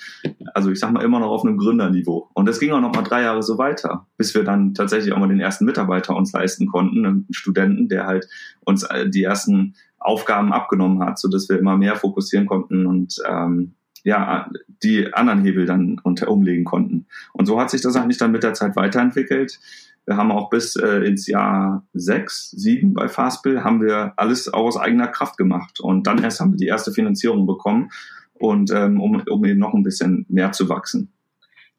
also ich sag mal immer noch auf einem Gründerniveau. Und das ging auch noch mal drei Jahre so weiter, bis wir dann tatsächlich auch mal den ersten Mitarbeiter uns leisten konnten, einen Studenten, der halt uns äh, die ersten Aufgaben abgenommen hat, so dass wir immer mehr fokussieren konnten und ähm, ja, die anderen Hebel dann unter umlegen konnten. Und so hat sich das eigentlich dann mit der Zeit weiterentwickelt. Wir haben auch bis äh, ins Jahr sechs, sieben bei Fastbill haben wir alles aus eigener Kraft gemacht. Und dann erst haben wir die erste Finanzierung bekommen. und ähm, um, um eben noch ein bisschen mehr zu wachsen.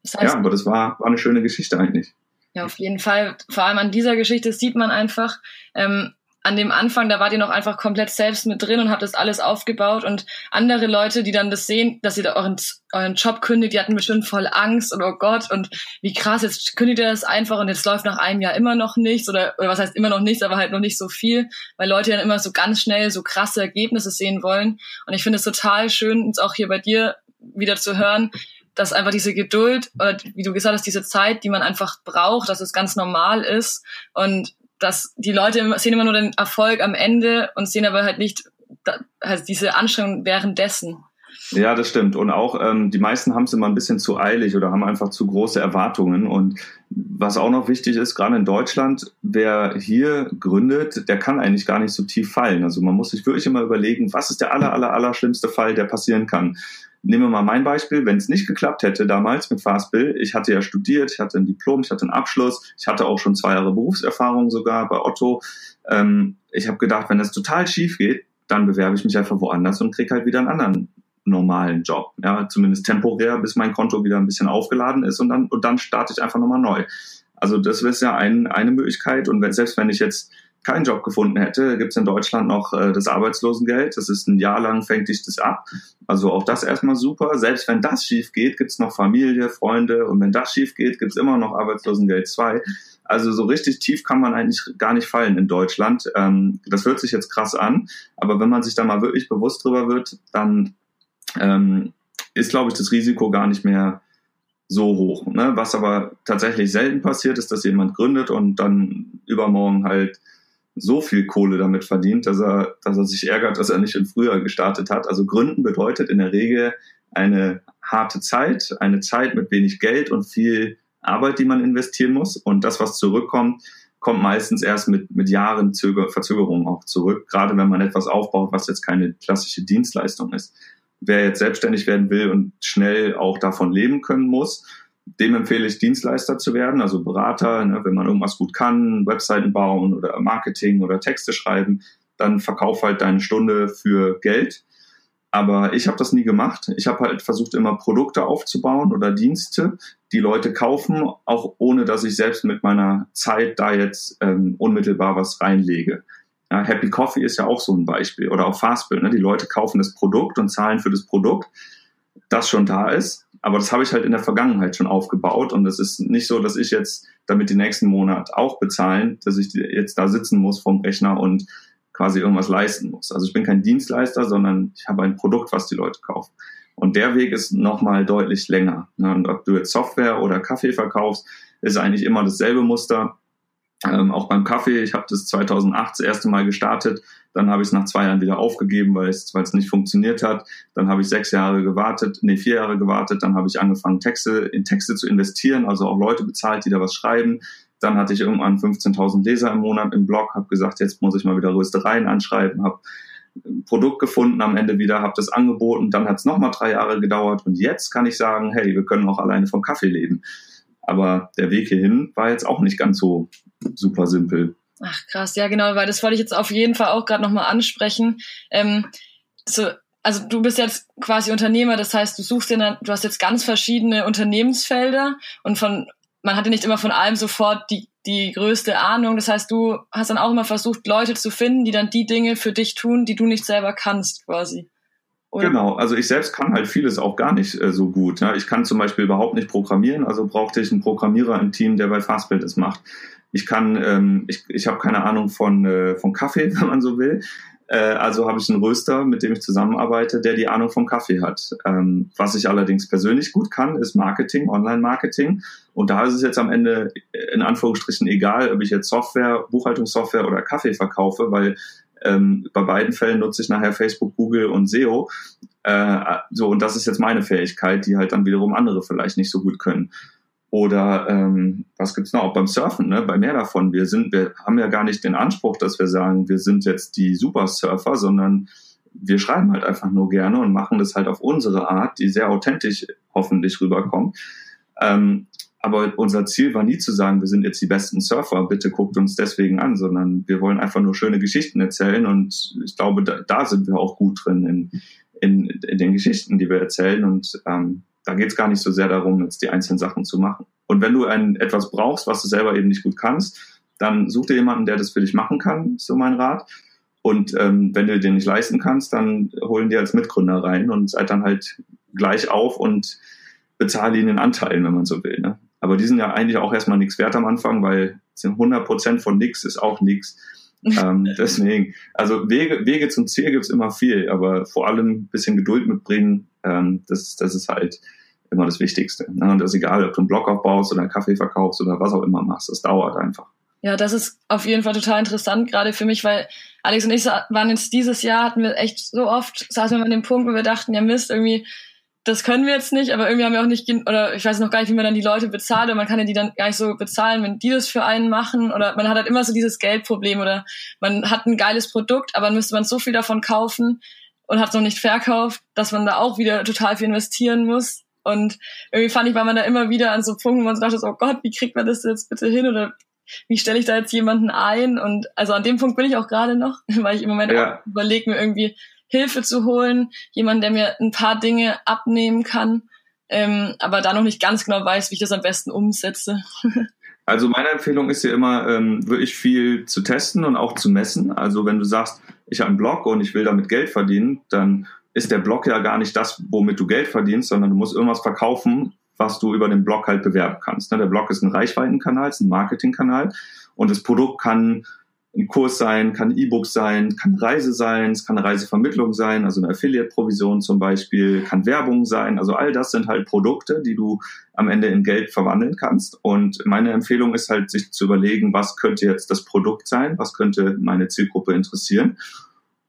Das heißt, ja, aber das war, war eine schöne Geschichte eigentlich. Ja, auf jeden Fall. Vor allem an dieser Geschichte sieht man einfach, ähm, an dem Anfang, da wart ihr noch einfach komplett selbst mit drin und habt das alles aufgebaut. Und andere Leute, die dann das sehen, dass ihr da euren, euren Job kündigt, die hatten bestimmt voll Angst und oh Gott und wie krass, jetzt kündigt ihr das einfach und jetzt läuft nach einem Jahr immer noch nichts oder, oder was heißt immer noch nichts, aber halt noch nicht so viel, weil Leute dann immer so ganz schnell so krasse Ergebnisse sehen wollen. Und ich finde es total schön, jetzt auch hier bei dir wieder zu hören, dass einfach diese Geduld oder wie du gesagt hast, diese Zeit, die man einfach braucht, dass es ganz normal ist. Und dass die Leute sehen immer nur den Erfolg am Ende und sehen aber halt nicht halt diese Anstrengung währenddessen. Ja, das stimmt. Und auch ähm, die meisten haben es immer ein bisschen zu eilig oder haben einfach zu große Erwartungen. Und was auch noch wichtig ist, gerade in Deutschland, wer hier gründet, der kann eigentlich gar nicht so tief fallen. Also man muss sich wirklich immer überlegen, was ist der aller, aller, aller schlimmste Fall, der passieren kann. Nehmen wir mal mein Beispiel, wenn es nicht geklappt hätte damals mit Fastbill, ich hatte ja studiert, ich hatte ein Diplom, ich hatte einen Abschluss, ich hatte auch schon zwei Jahre Berufserfahrung sogar bei Otto. Ähm, ich habe gedacht, wenn das total schief geht, dann bewerbe ich mich einfach woanders und kriege halt wieder einen anderen normalen Job. Ja, zumindest temporär, bis mein Konto wieder ein bisschen aufgeladen ist und dann, und dann starte ich einfach nochmal neu. Also das ist ja ein, eine Möglichkeit. Und wenn, selbst wenn ich jetzt keinen Job gefunden hätte, gibt es in Deutschland noch äh, das Arbeitslosengeld. Das ist ein Jahr lang, fängt dich das ab. Also auch das erstmal super. Selbst wenn das schief geht, gibt es noch Familie, Freunde. Und wenn das schief geht, gibt es immer noch Arbeitslosengeld 2. Also so richtig tief kann man eigentlich gar nicht fallen in Deutschland. Ähm, das hört sich jetzt krass an, aber wenn man sich da mal wirklich bewusst drüber wird, dann ähm, ist, glaube ich, das Risiko gar nicht mehr so hoch. Ne? Was aber tatsächlich selten passiert, ist, dass jemand gründet und dann übermorgen halt so viel Kohle damit verdient, dass er, dass er sich ärgert, dass er nicht in früher gestartet hat. Also Gründen bedeutet in der Regel eine harte Zeit, eine Zeit mit wenig Geld und viel Arbeit, die man investieren muss. Und das, was zurückkommt, kommt meistens erst mit, mit Jahren Zöger, Verzögerung auch zurück, gerade wenn man etwas aufbaut, was jetzt keine klassische Dienstleistung ist. Wer jetzt selbstständig werden will und schnell auch davon leben können muss, dem empfehle ich, Dienstleister zu werden, also Berater, ne, wenn man irgendwas gut kann, Webseiten bauen oder Marketing oder Texte schreiben, dann verkauf halt deine Stunde für Geld. Aber ich habe das nie gemacht. Ich habe halt versucht, immer Produkte aufzubauen oder Dienste, die Leute kaufen, auch ohne dass ich selbst mit meiner Zeit da jetzt ähm, unmittelbar was reinlege. Ja, Happy Coffee ist ja auch so ein Beispiel oder auch Fastbill. Ne? Die Leute kaufen das Produkt und zahlen für das Produkt, das schon da ist aber das habe ich halt in der Vergangenheit schon aufgebaut und es ist nicht so, dass ich jetzt damit die nächsten Monat auch bezahlen, dass ich jetzt da sitzen muss vom Rechner und quasi irgendwas leisten muss. Also ich bin kein Dienstleister, sondern ich habe ein Produkt, was die Leute kaufen. Und der Weg ist nochmal deutlich länger. Und ob du jetzt Software oder Kaffee verkaufst, ist eigentlich immer dasselbe Muster. Ähm, auch beim Kaffee, ich habe das 2008 das erste Mal gestartet, dann habe ich es nach zwei Jahren wieder aufgegeben, weil es, nicht funktioniert hat. Dann habe ich sechs Jahre gewartet, nee, vier Jahre gewartet, dann habe ich angefangen, Texte, in Texte zu investieren, also auch Leute bezahlt, die da was schreiben. Dann hatte ich irgendwann 15.000 Leser im Monat im Blog, habe gesagt, jetzt muss ich mal wieder Röstereien anschreiben, habe Produkt gefunden am Ende wieder, habe das angeboten, dann hat es nochmal drei Jahre gedauert und jetzt kann ich sagen, hey, wir können auch alleine vom Kaffee leben. Aber der Weg hierhin war jetzt auch nicht ganz so super simpel. Ach krass, ja genau, weil das wollte ich jetzt auf jeden Fall auch gerade nochmal ansprechen. Ähm, so, also du bist jetzt quasi Unternehmer, das heißt, du suchst dir, du hast jetzt ganz verschiedene Unternehmensfelder und von, man hatte nicht immer von allem sofort die, die größte Ahnung. Das heißt, du hast dann auch immer versucht, Leute zu finden, die dann die Dinge für dich tun, die du nicht selber kannst, quasi. Oder? Genau, also ich selbst kann halt vieles auch gar nicht äh, so gut. Ja. Ich kann zum Beispiel überhaupt nicht programmieren, also brauchte ich einen Programmierer im Team, der bei Fastbill das macht. Ich kann, ähm, ich, ich habe keine Ahnung von, äh, von Kaffee, wenn man so will. Äh, also habe ich einen Röster, mit dem ich zusammenarbeite, der die Ahnung vom Kaffee hat. Ähm, was ich allerdings persönlich gut kann, ist Marketing, Online-Marketing. Und da ist es jetzt am Ende in Anführungsstrichen egal, ob ich jetzt Software, Buchhaltungssoftware oder Kaffee verkaufe, weil ähm, bei beiden Fällen nutze ich nachher Facebook, Google und SEO. Äh, so, und das ist jetzt meine Fähigkeit, die halt dann wiederum andere vielleicht nicht so gut können. Oder ähm, was gibt's noch? Auch beim Surfen, ne? bei mehr davon. Wir sind, wir haben ja gar nicht den Anspruch, dass wir sagen, wir sind jetzt die Supersurfer, sondern wir schreiben halt einfach nur gerne und machen das halt auf unsere Art, die sehr authentisch hoffentlich rüberkommt. Ähm, aber unser Ziel war nie zu sagen, wir sind jetzt die besten Surfer, bitte guckt uns deswegen an, sondern wir wollen einfach nur schöne Geschichten erzählen und ich glaube, da, da sind wir auch gut drin in, in, in den Geschichten, die wir erzählen. Und ähm, da geht es gar nicht so sehr darum, jetzt die einzelnen Sachen zu machen. Und wenn du ein, etwas brauchst, was du selber eben nicht gut kannst, dann such dir jemanden, der das für dich machen kann, so mein Rat. Und ähm, wenn du den nicht leisten kannst, dann holen die als Mitgründer rein und seid dann halt gleich auf und bezahle ihnen Anteilen, wenn man so will. Ne? Aber die sind ja eigentlich auch erstmal nichts wert am Anfang, weil 100 Prozent von nichts ist auch nichts. ähm, deswegen, also Wege, Wege zum Ziel gibt's immer viel, aber vor allem ein bisschen Geduld mitbringen, ähm, das, das ist halt immer das Wichtigste. Ne? Und das ist egal, ob du einen Blog aufbaust oder einen Kaffee verkaufst oder was auch immer machst, das dauert einfach. Ja, das ist auf jeden Fall total interessant, gerade für mich, weil Alex und ich waren jetzt dieses Jahr, hatten wir echt so oft, saßen wir an dem Punkt, wo wir dachten, ja Mist, irgendwie, das können wir jetzt nicht, aber irgendwie haben wir auch nicht, oder ich weiß noch gar nicht, wie man dann die Leute bezahlt, oder man kann ja die dann gar nicht so bezahlen, wenn die das für einen machen, oder man hat halt immer so dieses Geldproblem, oder man hat ein geiles Produkt, aber dann müsste man so viel davon kaufen und hat es noch nicht verkauft, dass man da auch wieder total viel investieren muss. Und irgendwie fand ich, war man da immer wieder an so Punkten, wo man so dachte, oh Gott, wie kriegt man das jetzt bitte hin? Oder wie stelle ich da jetzt jemanden ein? Und also an dem Punkt bin ich auch gerade noch, weil ich im Moment ja. überlege, mir irgendwie Hilfe zu holen, jemanden, der mir ein paar Dinge abnehmen kann, ähm, aber da noch nicht ganz genau weiß, wie ich das am besten umsetze. Also meine Empfehlung ist ja immer, ähm, wirklich viel zu testen und auch zu messen. Also wenn du sagst, ich habe einen Blog und ich will damit Geld verdienen, dann ist der Blog ja gar nicht das, womit du Geld verdienst, sondern du musst irgendwas verkaufen, was du über den Blog halt bewerben kannst. Ne? Der Blog ist ein Reichweitenkanal, ist ein Marketingkanal und das Produkt kann ein Kurs sein, kann E-Book sein, kann Reise sein, es kann eine Reisevermittlung sein, also eine Affiliate-Provision zum Beispiel, kann Werbung sein. Also all das sind halt Produkte, die du am Ende in Geld verwandeln kannst. Und meine Empfehlung ist halt, sich zu überlegen, was könnte jetzt das Produkt sein, was könnte meine Zielgruppe interessieren.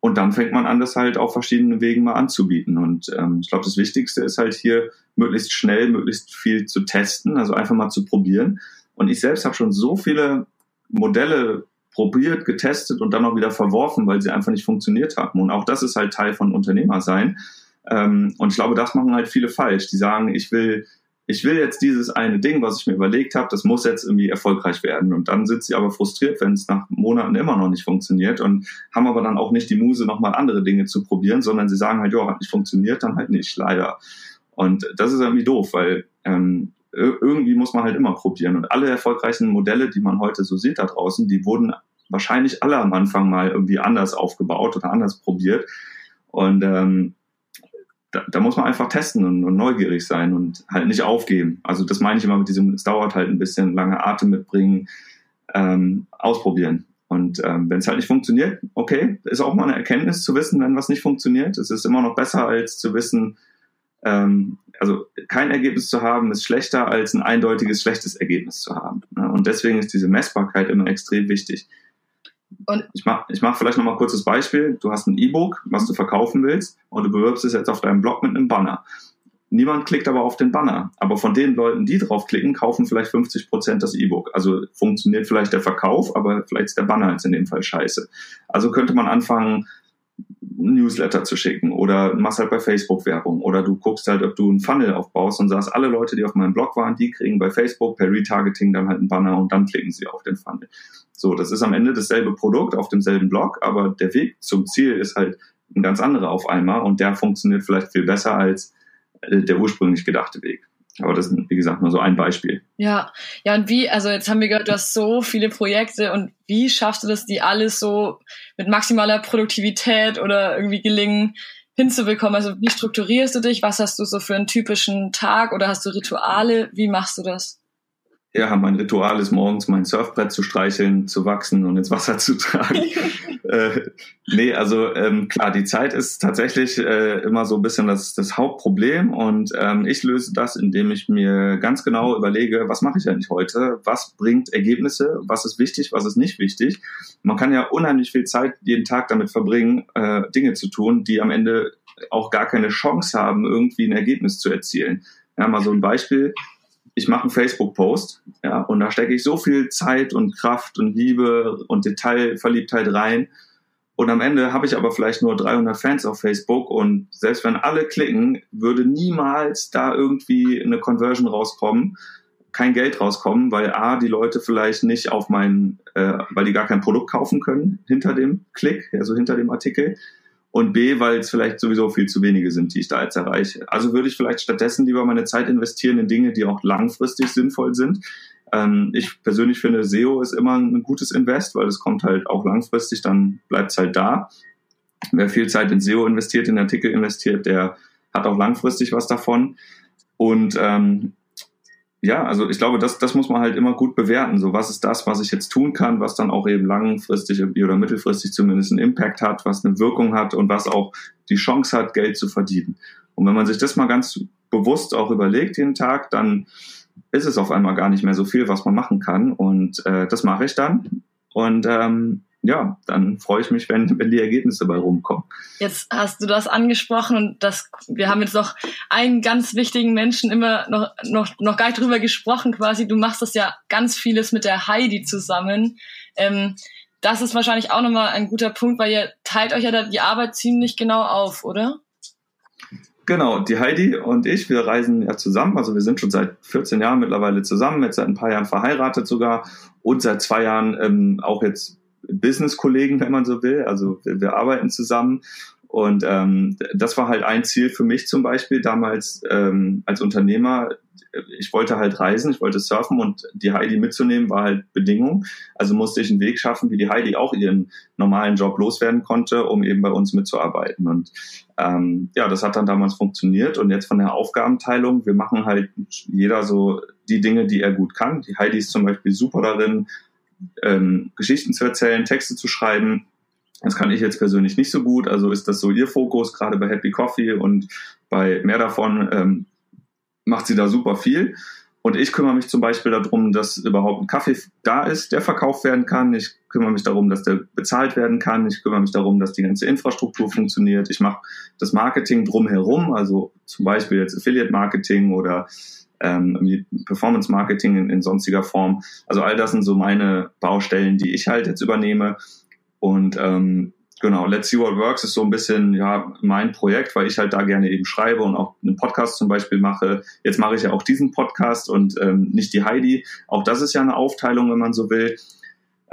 Und dann fängt man an, das halt auf verschiedenen Wegen mal anzubieten. Und ähm, ich glaube, das Wichtigste ist halt hier, möglichst schnell, möglichst viel zu testen, also einfach mal zu probieren. Und ich selbst habe schon so viele Modelle probiert, getestet und dann auch wieder verworfen, weil sie einfach nicht funktioniert haben. Und auch das ist halt Teil von Unternehmer sein. Ähm, und ich glaube, das machen halt viele falsch. Die sagen, ich will, ich will jetzt dieses eine Ding, was ich mir überlegt habe, das muss jetzt irgendwie erfolgreich werden. Und dann sind sie aber frustriert, wenn es nach Monaten immer noch nicht funktioniert und haben aber dann auch nicht die Muse, nochmal andere Dinge zu probieren, sondern sie sagen halt, ja, hat nicht funktioniert, dann halt nicht, leider. Und das ist irgendwie doof, weil ähm, irgendwie muss man halt immer probieren. Und alle erfolgreichen Modelle, die man heute so sieht da draußen, die wurden wahrscheinlich alle am Anfang mal irgendwie anders aufgebaut oder anders probiert. Und ähm, da, da muss man einfach testen und, und, neugierig sein und halt nicht aufgeben. Also das meine ich immer mit diesem, es dauert halt ein bisschen lange Atem mitbringen, ähm, ausprobieren. Und ähm, wenn es halt nicht funktioniert, okay, ist auch mal eine Erkenntnis zu wissen, wenn was nicht funktioniert. Es ist immer noch besser als zu wissen, ähm, also kein Ergebnis zu haben, ist schlechter als ein eindeutiges schlechtes Ergebnis zu haben. Ne? Und deswegen ist diese Messbarkeit immer extrem wichtig. Und ich mache ich mach vielleicht nochmal ein kurzes Beispiel. Du hast ein E-Book, was du verkaufen willst, und du bewirbst es jetzt auf deinem Blog mit einem Banner. Niemand klickt aber auf den Banner. Aber von den Leuten, die draufklicken, kaufen vielleicht 50 Prozent das E-Book. Also funktioniert vielleicht der Verkauf, aber vielleicht ist der Banner jetzt in dem Fall scheiße. Also könnte man anfangen, Newsletter zu schicken oder machst halt bei Facebook Werbung oder du guckst halt, ob du einen Funnel aufbaust und sagst, alle Leute, die auf meinem Blog waren, die kriegen bei Facebook per Retargeting dann halt einen Banner und dann klicken sie auf den Funnel. So, das ist am Ende dasselbe Produkt auf demselben Blog, aber der Weg zum Ziel ist halt ein ganz anderer auf einmal und der funktioniert vielleicht viel besser als äh, der ursprünglich gedachte Weg. Aber das ist, wie gesagt, nur so ein Beispiel. Ja, ja, und wie, also jetzt haben wir gehört, du hast so viele Projekte und wie schaffst du das, die alles so mit maximaler Produktivität oder irgendwie gelingen hinzubekommen? Also wie strukturierst du dich? Was hast du so für einen typischen Tag oder hast du Rituale? Wie machst du das? Ja, mein Ritual ist morgens mein Surfbrett zu streicheln, zu wachsen und ins Wasser zu tragen. äh, nee, also ähm, klar, die Zeit ist tatsächlich äh, immer so ein bisschen das, das Hauptproblem und ähm, ich löse das, indem ich mir ganz genau überlege, was mache ich eigentlich heute, was bringt Ergebnisse, was ist wichtig, was ist nicht wichtig. Man kann ja unheimlich viel Zeit jeden Tag damit verbringen, äh, Dinge zu tun, die am Ende auch gar keine Chance haben, irgendwie ein Ergebnis zu erzielen. Ja, mal so ein Beispiel ich mache einen Facebook-Post, ja, und da stecke ich so viel Zeit und Kraft und Liebe und Detailverliebtheit rein. Und am Ende habe ich aber vielleicht nur 300 Fans auf Facebook und selbst wenn alle klicken, würde niemals da irgendwie eine Conversion rauskommen, kein Geld rauskommen, weil A, die Leute vielleicht nicht auf meinen, äh, weil die gar kein Produkt kaufen können hinter dem Klick, also hinter dem Artikel und B, weil es vielleicht sowieso viel zu wenige sind, die ich da jetzt erreiche. Also würde ich vielleicht stattdessen lieber meine Zeit investieren in Dinge, die auch langfristig sinnvoll sind. Ähm, ich persönlich finde, SEO ist immer ein gutes Invest, weil es kommt halt auch langfristig, dann bleibt es halt da. Wer viel Zeit in SEO investiert, in Artikel investiert, der hat auch langfristig was davon. Und ähm, ja, also ich glaube, das, das muss man halt immer gut bewerten. So, was ist das, was ich jetzt tun kann, was dann auch eben langfristig oder mittelfristig zumindest einen Impact hat, was eine Wirkung hat und was auch die Chance hat, Geld zu verdienen. Und wenn man sich das mal ganz bewusst auch überlegt jeden Tag, dann ist es auf einmal gar nicht mehr so viel, was man machen kann. Und äh, das mache ich dann. Und ähm, ja, dann freue ich mich, wenn, wenn die Ergebnisse bei rumkommen. Jetzt hast du das angesprochen und das, wir haben jetzt noch einen ganz wichtigen Menschen immer noch, noch, noch gar nicht drüber gesprochen quasi. Du machst das ja ganz vieles mit der Heidi zusammen. Ähm, das ist wahrscheinlich auch nochmal ein guter Punkt, weil ihr teilt euch ja da die Arbeit ziemlich genau auf, oder? Genau, die Heidi und ich, wir reisen ja zusammen. Also wir sind schon seit 14 Jahren mittlerweile zusammen, jetzt seit ein paar Jahren verheiratet sogar und seit zwei Jahren ähm, auch jetzt Business-Kollegen, wenn man so will. Also wir, wir arbeiten zusammen. Und ähm, das war halt ein Ziel für mich zum Beispiel damals ähm, als Unternehmer. Ich wollte halt reisen, ich wollte surfen und die Heidi mitzunehmen war halt Bedingung. Also musste ich einen Weg schaffen, wie die Heidi auch ihren normalen Job loswerden konnte, um eben bei uns mitzuarbeiten. Und ähm, ja, das hat dann damals funktioniert. Und jetzt von der Aufgabenteilung, wir machen halt jeder so die Dinge, die er gut kann. Die Heidi ist zum Beispiel super darin, ähm, Geschichten zu erzählen, Texte zu schreiben. Das kann ich jetzt persönlich nicht so gut. Also ist das so ihr Fokus, gerade bei Happy Coffee und bei mehr davon ähm, macht sie da super viel. Und ich kümmere mich zum Beispiel darum, dass überhaupt ein Kaffee da ist, der verkauft werden kann. Ich kümmere mich darum, dass der bezahlt werden kann. Ich kümmere mich darum, dass die ganze Infrastruktur funktioniert. Ich mache das Marketing drumherum, also zum Beispiel jetzt Affiliate Marketing oder ähm, Performance Marketing in, in sonstiger Form. Also all das sind so meine Baustellen, die ich halt jetzt übernehme. Und ähm, genau, Let's See What Works ist so ein bisschen ja mein Projekt, weil ich halt da gerne eben schreibe und auch einen Podcast zum Beispiel mache. Jetzt mache ich ja auch diesen Podcast und ähm, nicht die Heidi. Auch das ist ja eine Aufteilung, wenn man so will.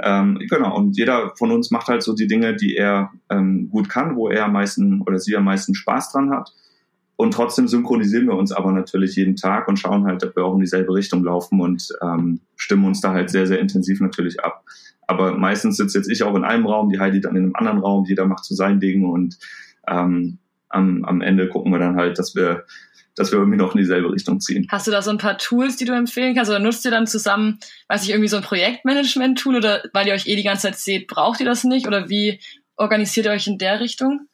Ähm, genau, und jeder von uns macht halt so die Dinge, die er ähm, gut kann, wo er am meisten oder sie am meisten Spaß dran hat. Und trotzdem synchronisieren wir uns aber natürlich jeden Tag und schauen halt, ob wir auch in dieselbe Richtung laufen und ähm, stimmen uns da halt sehr, sehr intensiv natürlich ab. Aber meistens sitze jetzt ich auch in einem Raum, die Heidi dann in einem anderen Raum, jeder macht so sein Ding und ähm, am, am Ende gucken wir dann halt, dass wir dass wir irgendwie noch in dieselbe Richtung ziehen. Hast du da so ein paar Tools, die du empfehlen kannst? Oder nutzt ihr dann zusammen, weiß ich, irgendwie so ein Projektmanagement-Tool oder weil ihr euch eh die ganze Zeit seht, braucht ihr das nicht? Oder wie organisiert ihr euch in der Richtung?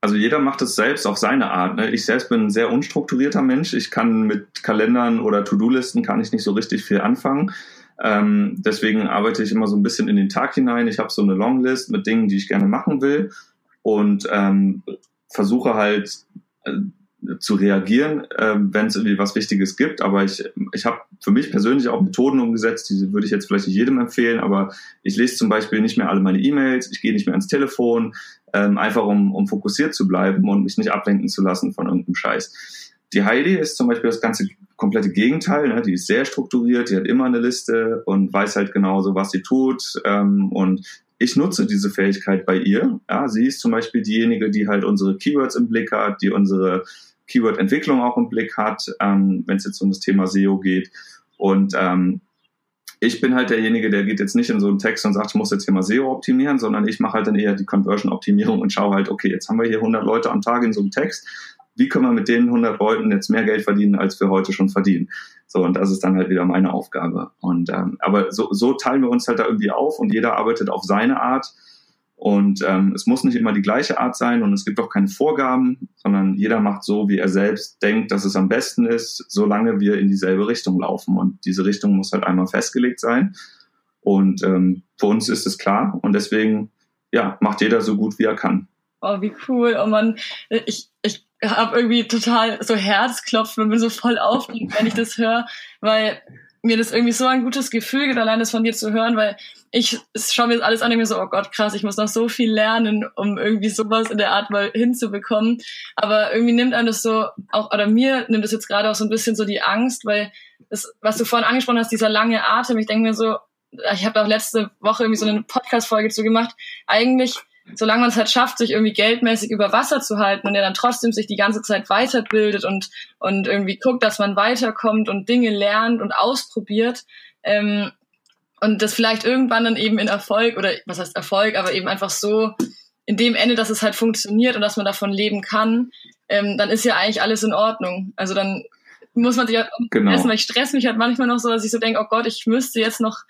Also jeder macht es selbst auf seine Art. Ne? Ich selbst bin ein sehr unstrukturierter Mensch. Ich kann mit Kalendern oder To-Do-Listen kann ich nicht so richtig viel anfangen. Ähm, deswegen arbeite ich immer so ein bisschen in den Tag hinein. Ich habe so eine Longlist mit Dingen, die ich gerne machen will und ähm, versuche halt äh, zu reagieren, äh, wenn es irgendwie was Wichtiges gibt. Aber ich, ich habe für mich persönlich auch Methoden umgesetzt, die würde ich jetzt vielleicht nicht jedem empfehlen, aber ich lese zum Beispiel nicht mehr alle meine E-Mails, ich gehe nicht mehr ans Telefon, ähm, einfach um, um fokussiert zu bleiben und mich nicht ablenken zu lassen von irgendeinem Scheiß. Die Heidi ist zum Beispiel das ganze komplette Gegenteil. Ne? Die ist sehr strukturiert, die hat immer eine Liste und weiß halt genauso, was sie tut. Ähm, und ich nutze diese Fähigkeit bei ihr. Ja, sie ist zum Beispiel diejenige, die halt unsere Keywords im Blick hat, die unsere Keyword-Entwicklung auch im Blick hat, ähm, wenn es jetzt um das Thema SEO geht. Und ähm, ich bin halt derjenige, der geht jetzt nicht in so einen Text und sagt, ich muss jetzt hier mal SEO optimieren, sondern ich mache halt dann eher die Conversion-Optimierung und schaue halt, okay, jetzt haben wir hier 100 Leute am Tag in so einem Text. Wie können wir mit den 100 Leuten jetzt mehr Geld verdienen, als wir heute schon verdienen? So, und das ist dann halt wieder meine Aufgabe. Und ähm, aber so, so teilen wir uns halt da irgendwie auf und jeder arbeitet auf seine Art. Und ähm, es muss nicht immer die gleiche Art sein und es gibt auch keine Vorgaben, sondern jeder macht so, wie er selbst denkt, dass es am besten ist, solange wir in dieselbe Richtung laufen. Und diese Richtung muss halt einmal festgelegt sein. Und ähm, für uns ist es klar und deswegen ja, macht jeder so gut, wie er kann. Oh, wie cool. Oh man, ich, ich habe irgendwie total so Herzklopfen und bin so voll aufgeregt, wenn ich das höre, weil mir das irgendwie so ein gutes Gefühl gibt, allein das von dir zu hören, weil ich schaue mir das alles an und mir so, oh Gott, krass, ich muss noch so viel lernen, um irgendwie sowas in der Art mal hinzubekommen. Aber irgendwie nimmt einem das so, auch, oder mir nimmt das jetzt gerade auch so ein bisschen so die Angst, weil das, was du vorhin angesprochen hast, dieser lange Atem, ich denke mir so, ich habe auch letzte Woche irgendwie so eine Podcast-Folge zu gemacht, eigentlich solange man es halt schafft, sich irgendwie geldmäßig über Wasser zu halten und er dann trotzdem sich die ganze Zeit weiterbildet und, und irgendwie guckt, dass man weiterkommt und Dinge lernt und ausprobiert, ähm, und das vielleicht irgendwann dann eben in Erfolg oder was heißt Erfolg, aber eben einfach so in dem Ende, dass es halt funktioniert und dass man davon leben kann, ähm, dann ist ja eigentlich alles in Ordnung. Also dann muss man sich halt genau. essen, weil ich stress mich halt manchmal noch so, dass ich so denke, oh Gott, ich müsste jetzt noch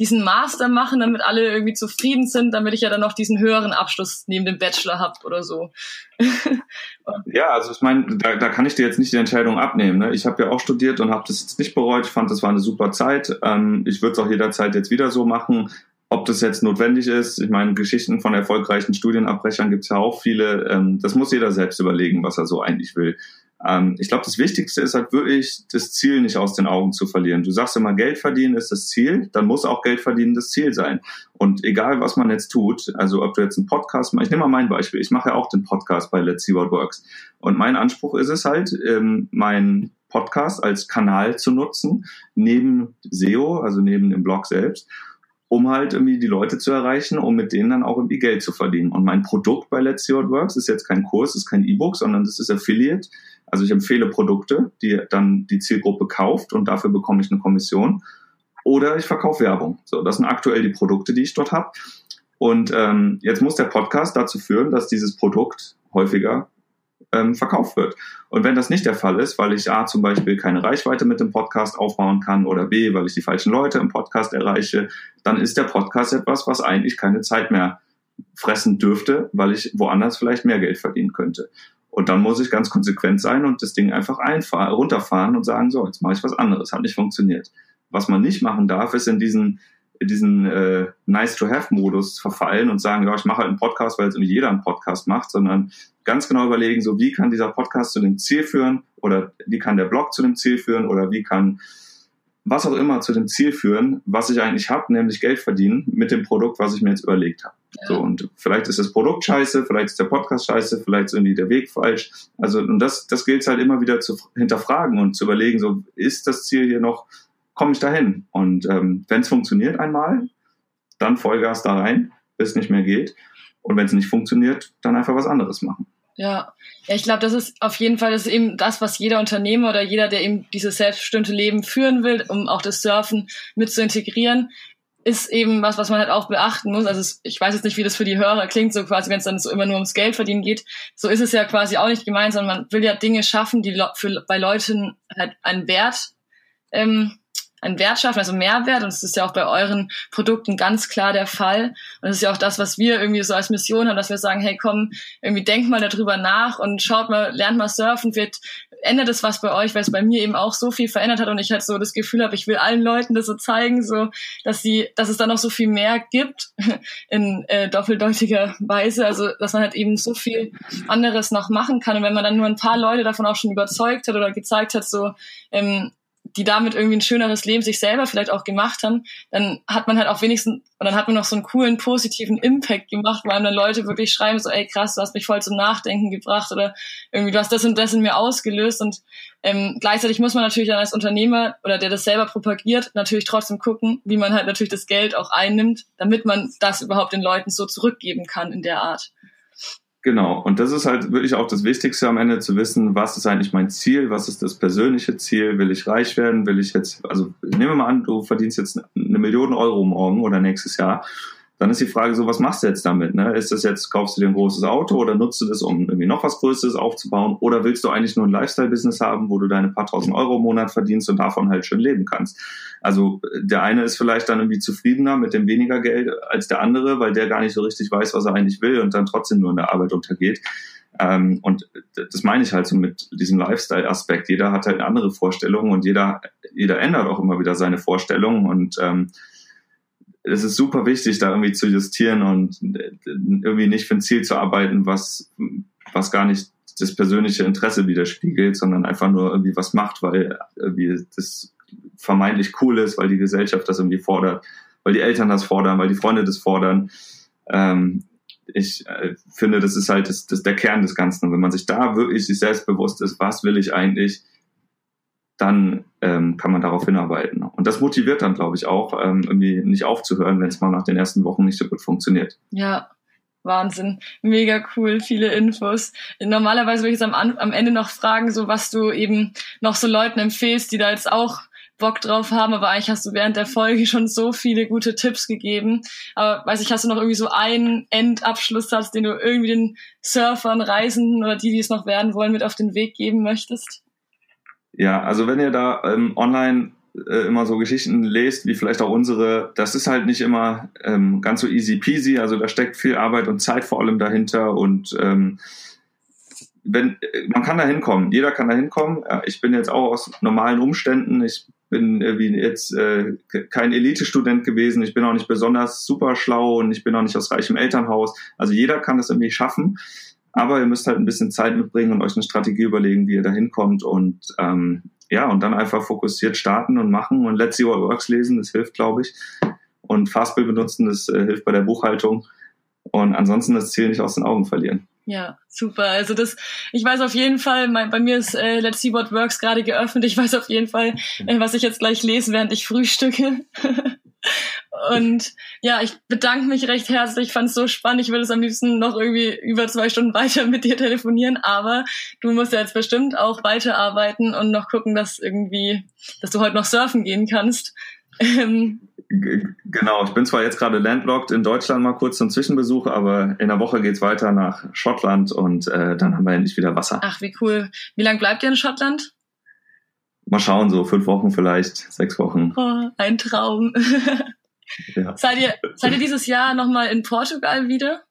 diesen Master machen, damit alle irgendwie zufrieden sind, damit ich ja dann noch diesen höheren Abschluss neben dem Bachelor habe oder so. ja, also ich meine, da, da kann ich dir jetzt nicht die Entscheidung abnehmen. Ne? Ich habe ja auch studiert und habe das jetzt nicht bereut. Ich fand, das war eine super Zeit. Ähm, ich würde es auch jederzeit jetzt wieder so machen. Ob das jetzt notwendig ist, ich meine, Geschichten von erfolgreichen Studienabbrechern gibt es ja auch viele. Ähm, das muss jeder selbst überlegen, was er so eigentlich will. Ähm, ich glaube, das Wichtigste ist halt wirklich, das Ziel nicht aus den Augen zu verlieren. Du sagst immer, Geld verdienen ist das Ziel, dann muss auch Geld verdienen das Ziel sein. Und egal, was man jetzt tut, also ob du jetzt einen Podcast machst, ich nehme mal mein Beispiel, ich mache ja auch den Podcast bei Let's See What Works. Und mein Anspruch ist es halt, ähm, mein Podcast als Kanal zu nutzen, neben SEO, also neben dem Blog selbst um halt irgendwie die Leute zu erreichen, um mit denen dann auch irgendwie Geld zu verdienen. Und mein Produkt bei Let's See What Works ist jetzt kein Kurs, ist kein E-Book, sondern das ist Affiliate. Also ich empfehle Produkte, die dann die Zielgruppe kauft und dafür bekomme ich eine Kommission. Oder ich verkaufe Werbung. So, das sind aktuell die Produkte, die ich dort habe. Und ähm, jetzt muss der Podcast dazu führen, dass dieses Produkt häufiger ähm, verkauft wird. Und wenn das nicht der Fall ist, weil ich A zum Beispiel keine Reichweite mit dem Podcast aufbauen kann oder B, weil ich die falschen Leute im Podcast erreiche, dann ist der Podcast etwas, was eigentlich keine Zeit mehr fressen dürfte, weil ich woanders vielleicht mehr Geld verdienen könnte. Und dann muss ich ganz konsequent sein und das Ding einfach runterfahren und sagen, so, jetzt mache ich was anderes, hat nicht funktioniert. Was man nicht machen darf, ist in diesen, in diesen äh, Nice-to-Have-Modus verfallen und sagen, ja, ich mache halt einen Podcast, weil jetzt irgendwie jeder einen Podcast macht, sondern ganz genau überlegen, so wie kann dieser Podcast zu dem Ziel führen oder wie kann der Blog zu dem Ziel führen oder wie kann was auch immer zu dem Ziel führen, was ich eigentlich habe, nämlich Geld verdienen mit dem Produkt, was ich mir jetzt überlegt habe. So, und vielleicht ist das Produkt scheiße, vielleicht ist der Podcast scheiße, vielleicht ist irgendwie der Weg falsch. Also, und das, das gilt halt immer wieder zu hinterfragen und zu überlegen, so, ist das Ziel hier noch, komme ich dahin? Und ähm, wenn es funktioniert einmal, dann Vollgas da rein, bis es nicht mehr geht. Und wenn es nicht funktioniert, dann einfach was anderes machen. Ja, ja, ich glaube, das ist auf jeden Fall das ist eben das, was jeder Unternehmer oder jeder, der eben dieses selbstbestimmte Leben führen will, um auch das Surfen mit zu integrieren, ist eben was, was man halt auch beachten muss. Also ich weiß jetzt nicht, wie das für die Hörer klingt, so quasi, wenn es dann so immer nur ums Geld verdienen geht. So ist es ja quasi auch nicht gemeint, sondern man will ja Dinge schaffen, die für, bei Leuten halt einen Wert ähm, einen Wert schaffen, also Mehrwert. Und das ist ja auch bei euren Produkten ganz klar der Fall. Und das ist ja auch das, was wir irgendwie so als Mission haben, dass wir sagen, hey, komm, irgendwie denkt mal darüber nach und schaut mal, lernt mal surfen, wird, ändert es was bei euch, weil es bei mir eben auch so viel verändert hat und ich halt so das Gefühl habe, ich will allen Leuten das so zeigen, so, dass sie, dass es da noch so viel mehr gibt in äh, doppeldeutiger Weise. Also, dass man halt eben so viel anderes noch machen kann. Und wenn man dann nur ein paar Leute davon auch schon überzeugt hat oder gezeigt hat, so, ähm, die damit irgendwie ein schöneres Leben sich selber vielleicht auch gemacht haben, dann hat man halt auch wenigstens, und dann hat man noch so einen coolen, positiven Impact gemacht, weil dann Leute wirklich schreiben, so, ey krass, du hast mich voll zum Nachdenken gebracht oder irgendwie, du hast das und das in mir ausgelöst und ähm, gleichzeitig muss man natürlich dann als Unternehmer oder der das selber propagiert, natürlich trotzdem gucken, wie man halt natürlich das Geld auch einnimmt, damit man das überhaupt den Leuten so zurückgeben kann in der Art. Genau, und das ist halt wirklich auch das Wichtigste am Ende zu wissen, was ist eigentlich mein Ziel, was ist das persönliche Ziel, will ich reich werden, will ich jetzt, also nehmen wir mal an, du verdienst jetzt eine Million Euro morgen oder nächstes Jahr dann ist die Frage so, was machst du jetzt damit? Ne? Ist das jetzt, kaufst du dir ein großes Auto oder nutzt du das, um irgendwie noch was Größeres aufzubauen? Oder willst du eigentlich nur ein Lifestyle-Business haben, wo du deine paar tausend Euro im Monat verdienst und davon halt schön leben kannst? Also der eine ist vielleicht dann irgendwie zufriedener mit dem weniger Geld als der andere, weil der gar nicht so richtig weiß, was er eigentlich will und dann trotzdem nur in der Arbeit untergeht. Ähm, und das meine ich halt so mit diesem Lifestyle-Aspekt. Jeder hat halt eine andere Vorstellung und jeder, jeder ändert auch immer wieder seine Vorstellungen und ähm, es ist super wichtig, da irgendwie zu justieren und irgendwie nicht für ein Ziel zu arbeiten, was, was gar nicht das persönliche Interesse widerspiegelt, sondern einfach nur irgendwie was macht, weil irgendwie das vermeintlich cool ist, weil die Gesellschaft das irgendwie fordert, weil die Eltern das fordern, weil die Freunde das fordern. Ähm, ich äh, finde, das ist halt das, das der Kern des Ganzen. Und wenn man sich da wirklich sich selbstbewusst ist, was will ich eigentlich, dann ähm, kann man darauf hinarbeiten. Und das motiviert dann, glaube ich, auch, ähm, irgendwie nicht aufzuhören, wenn es mal nach den ersten Wochen nicht so gut funktioniert. Ja, Wahnsinn, mega cool, viele Infos. Normalerweise würde ich jetzt am, am Ende noch fragen, so was du eben noch so Leuten empfehlst, die da jetzt auch Bock drauf haben, aber eigentlich hast du während der Folge schon so viele gute Tipps gegeben. Aber weiß ich, hast du noch irgendwie so einen Endabschlusssatz, den du irgendwie den Surfern, Reisenden oder die, die es noch werden wollen, mit auf den Weg geben möchtest? Ja, also wenn ihr da ähm, online äh, immer so Geschichten lest, wie vielleicht auch unsere, das ist halt nicht immer ähm, ganz so easy peasy. Also da steckt viel Arbeit und Zeit vor allem dahinter und ähm, wenn man kann da hinkommen, jeder kann da hinkommen. Ich bin jetzt auch aus normalen Umständen. Ich bin wie jetzt äh, kein Elite-Student gewesen. Ich bin auch nicht besonders super schlau und ich bin auch nicht aus reichem Elternhaus. Also jeder kann das irgendwie schaffen. Aber ihr müsst halt ein bisschen Zeit mitbringen und euch eine Strategie überlegen, wie ihr da hinkommt und ähm, ja, und dann einfach fokussiert starten und machen und Let's See What Works lesen, das hilft, glaube ich. Und Fastbill benutzen, das äh, hilft bei der Buchhaltung. Und ansonsten das Ziel nicht aus den Augen verlieren. Ja, super. Also das, ich weiß auf jeden Fall, mein, bei mir ist äh, Let's See What Works gerade geöffnet. Ich weiß auf jeden Fall, äh, was ich jetzt gleich lese, während ich frühstücke. Und ja, ich bedanke mich recht herzlich. Ich fand es so spannend. Ich würde es am liebsten noch irgendwie über zwei Stunden weiter mit dir telefonieren. Aber du musst ja jetzt bestimmt auch weiterarbeiten und noch gucken, dass irgendwie, dass du heute noch surfen gehen kannst. Ähm, Genau, ich bin zwar jetzt gerade landlocked in Deutschland mal kurz zum Zwischenbesuch, aber in der Woche geht's weiter nach Schottland und äh, dann haben wir endlich wieder Wasser. Ach, wie cool. Wie lange bleibt ihr in Schottland? Mal schauen, so fünf Wochen vielleicht, sechs Wochen. Oh, ein Traum. ja. seid, ihr, seid ihr dieses Jahr nochmal in Portugal wieder?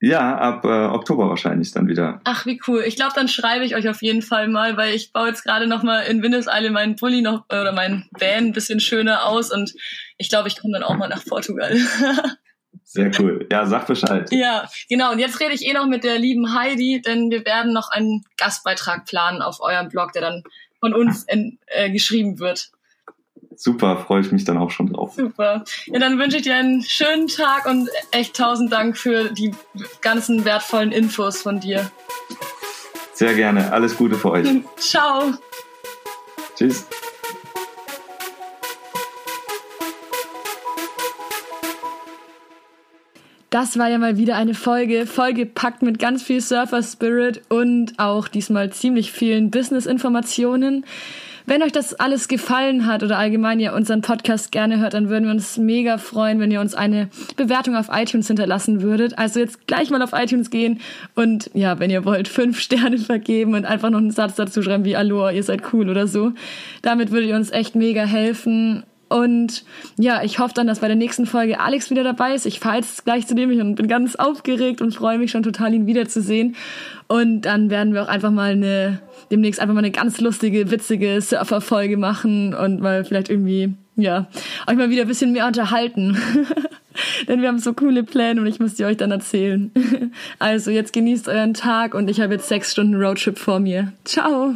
Ja, ab äh, Oktober wahrscheinlich dann wieder. Ach, wie cool. Ich glaube, dann schreibe ich euch auf jeden Fall mal, weil ich baue jetzt gerade nochmal in Windeseile meinen Pulli noch äh, oder meinen Van ein bisschen schöner aus und ich glaube, ich komme dann auch mal nach Portugal. Sehr cool. Ja, sag Bescheid. Ja, genau. Und jetzt rede ich eh noch mit der lieben Heidi, denn wir werden noch einen Gastbeitrag planen auf eurem Blog, der dann von uns in, äh, geschrieben wird. Super, freue ich mich dann auch schon drauf. Super. Ja, dann wünsche ich dir einen schönen Tag und echt tausend Dank für die ganzen wertvollen Infos von dir. Sehr gerne. Alles Gute für euch. Ciao. Tschüss. Das war ja mal wieder eine Folge, vollgepackt mit ganz viel Surfer Spirit und auch diesmal ziemlich vielen Business-Informationen. Wenn euch das alles gefallen hat oder allgemein ihr unseren Podcast gerne hört, dann würden wir uns mega freuen, wenn ihr uns eine Bewertung auf iTunes hinterlassen würdet. Also jetzt gleich mal auf iTunes gehen und ja, wenn ihr wollt, fünf Sterne vergeben und einfach noch einen Satz dazu schreiben wie Aloha, ihr seid cool oder so. Damit würdet ihr uns echt mega helfen. Und ja, ich hoffe dann, dass bei der nächsten Folge Alex wieder dabei ist. Ich fahre jetzt gleich zu dem und bin ganz aufgeregt und freue mich schon total, ihn wiederzusehen. Und dann werden wir auch einfach mal eine, demnächst einfach mal eine ganz lustige, witzige Surfer-Folge machen und mal vielleicht irgendwie, ja, euch mal wieder ein bisschen mehr unterhalten. Denn wir haben so coole Pläne und ich muss die euch dann erzählen. Also jetzt genießt euren Tag und ich habe jetzt sechs Stunden Roadtrip vor mir. Ciao!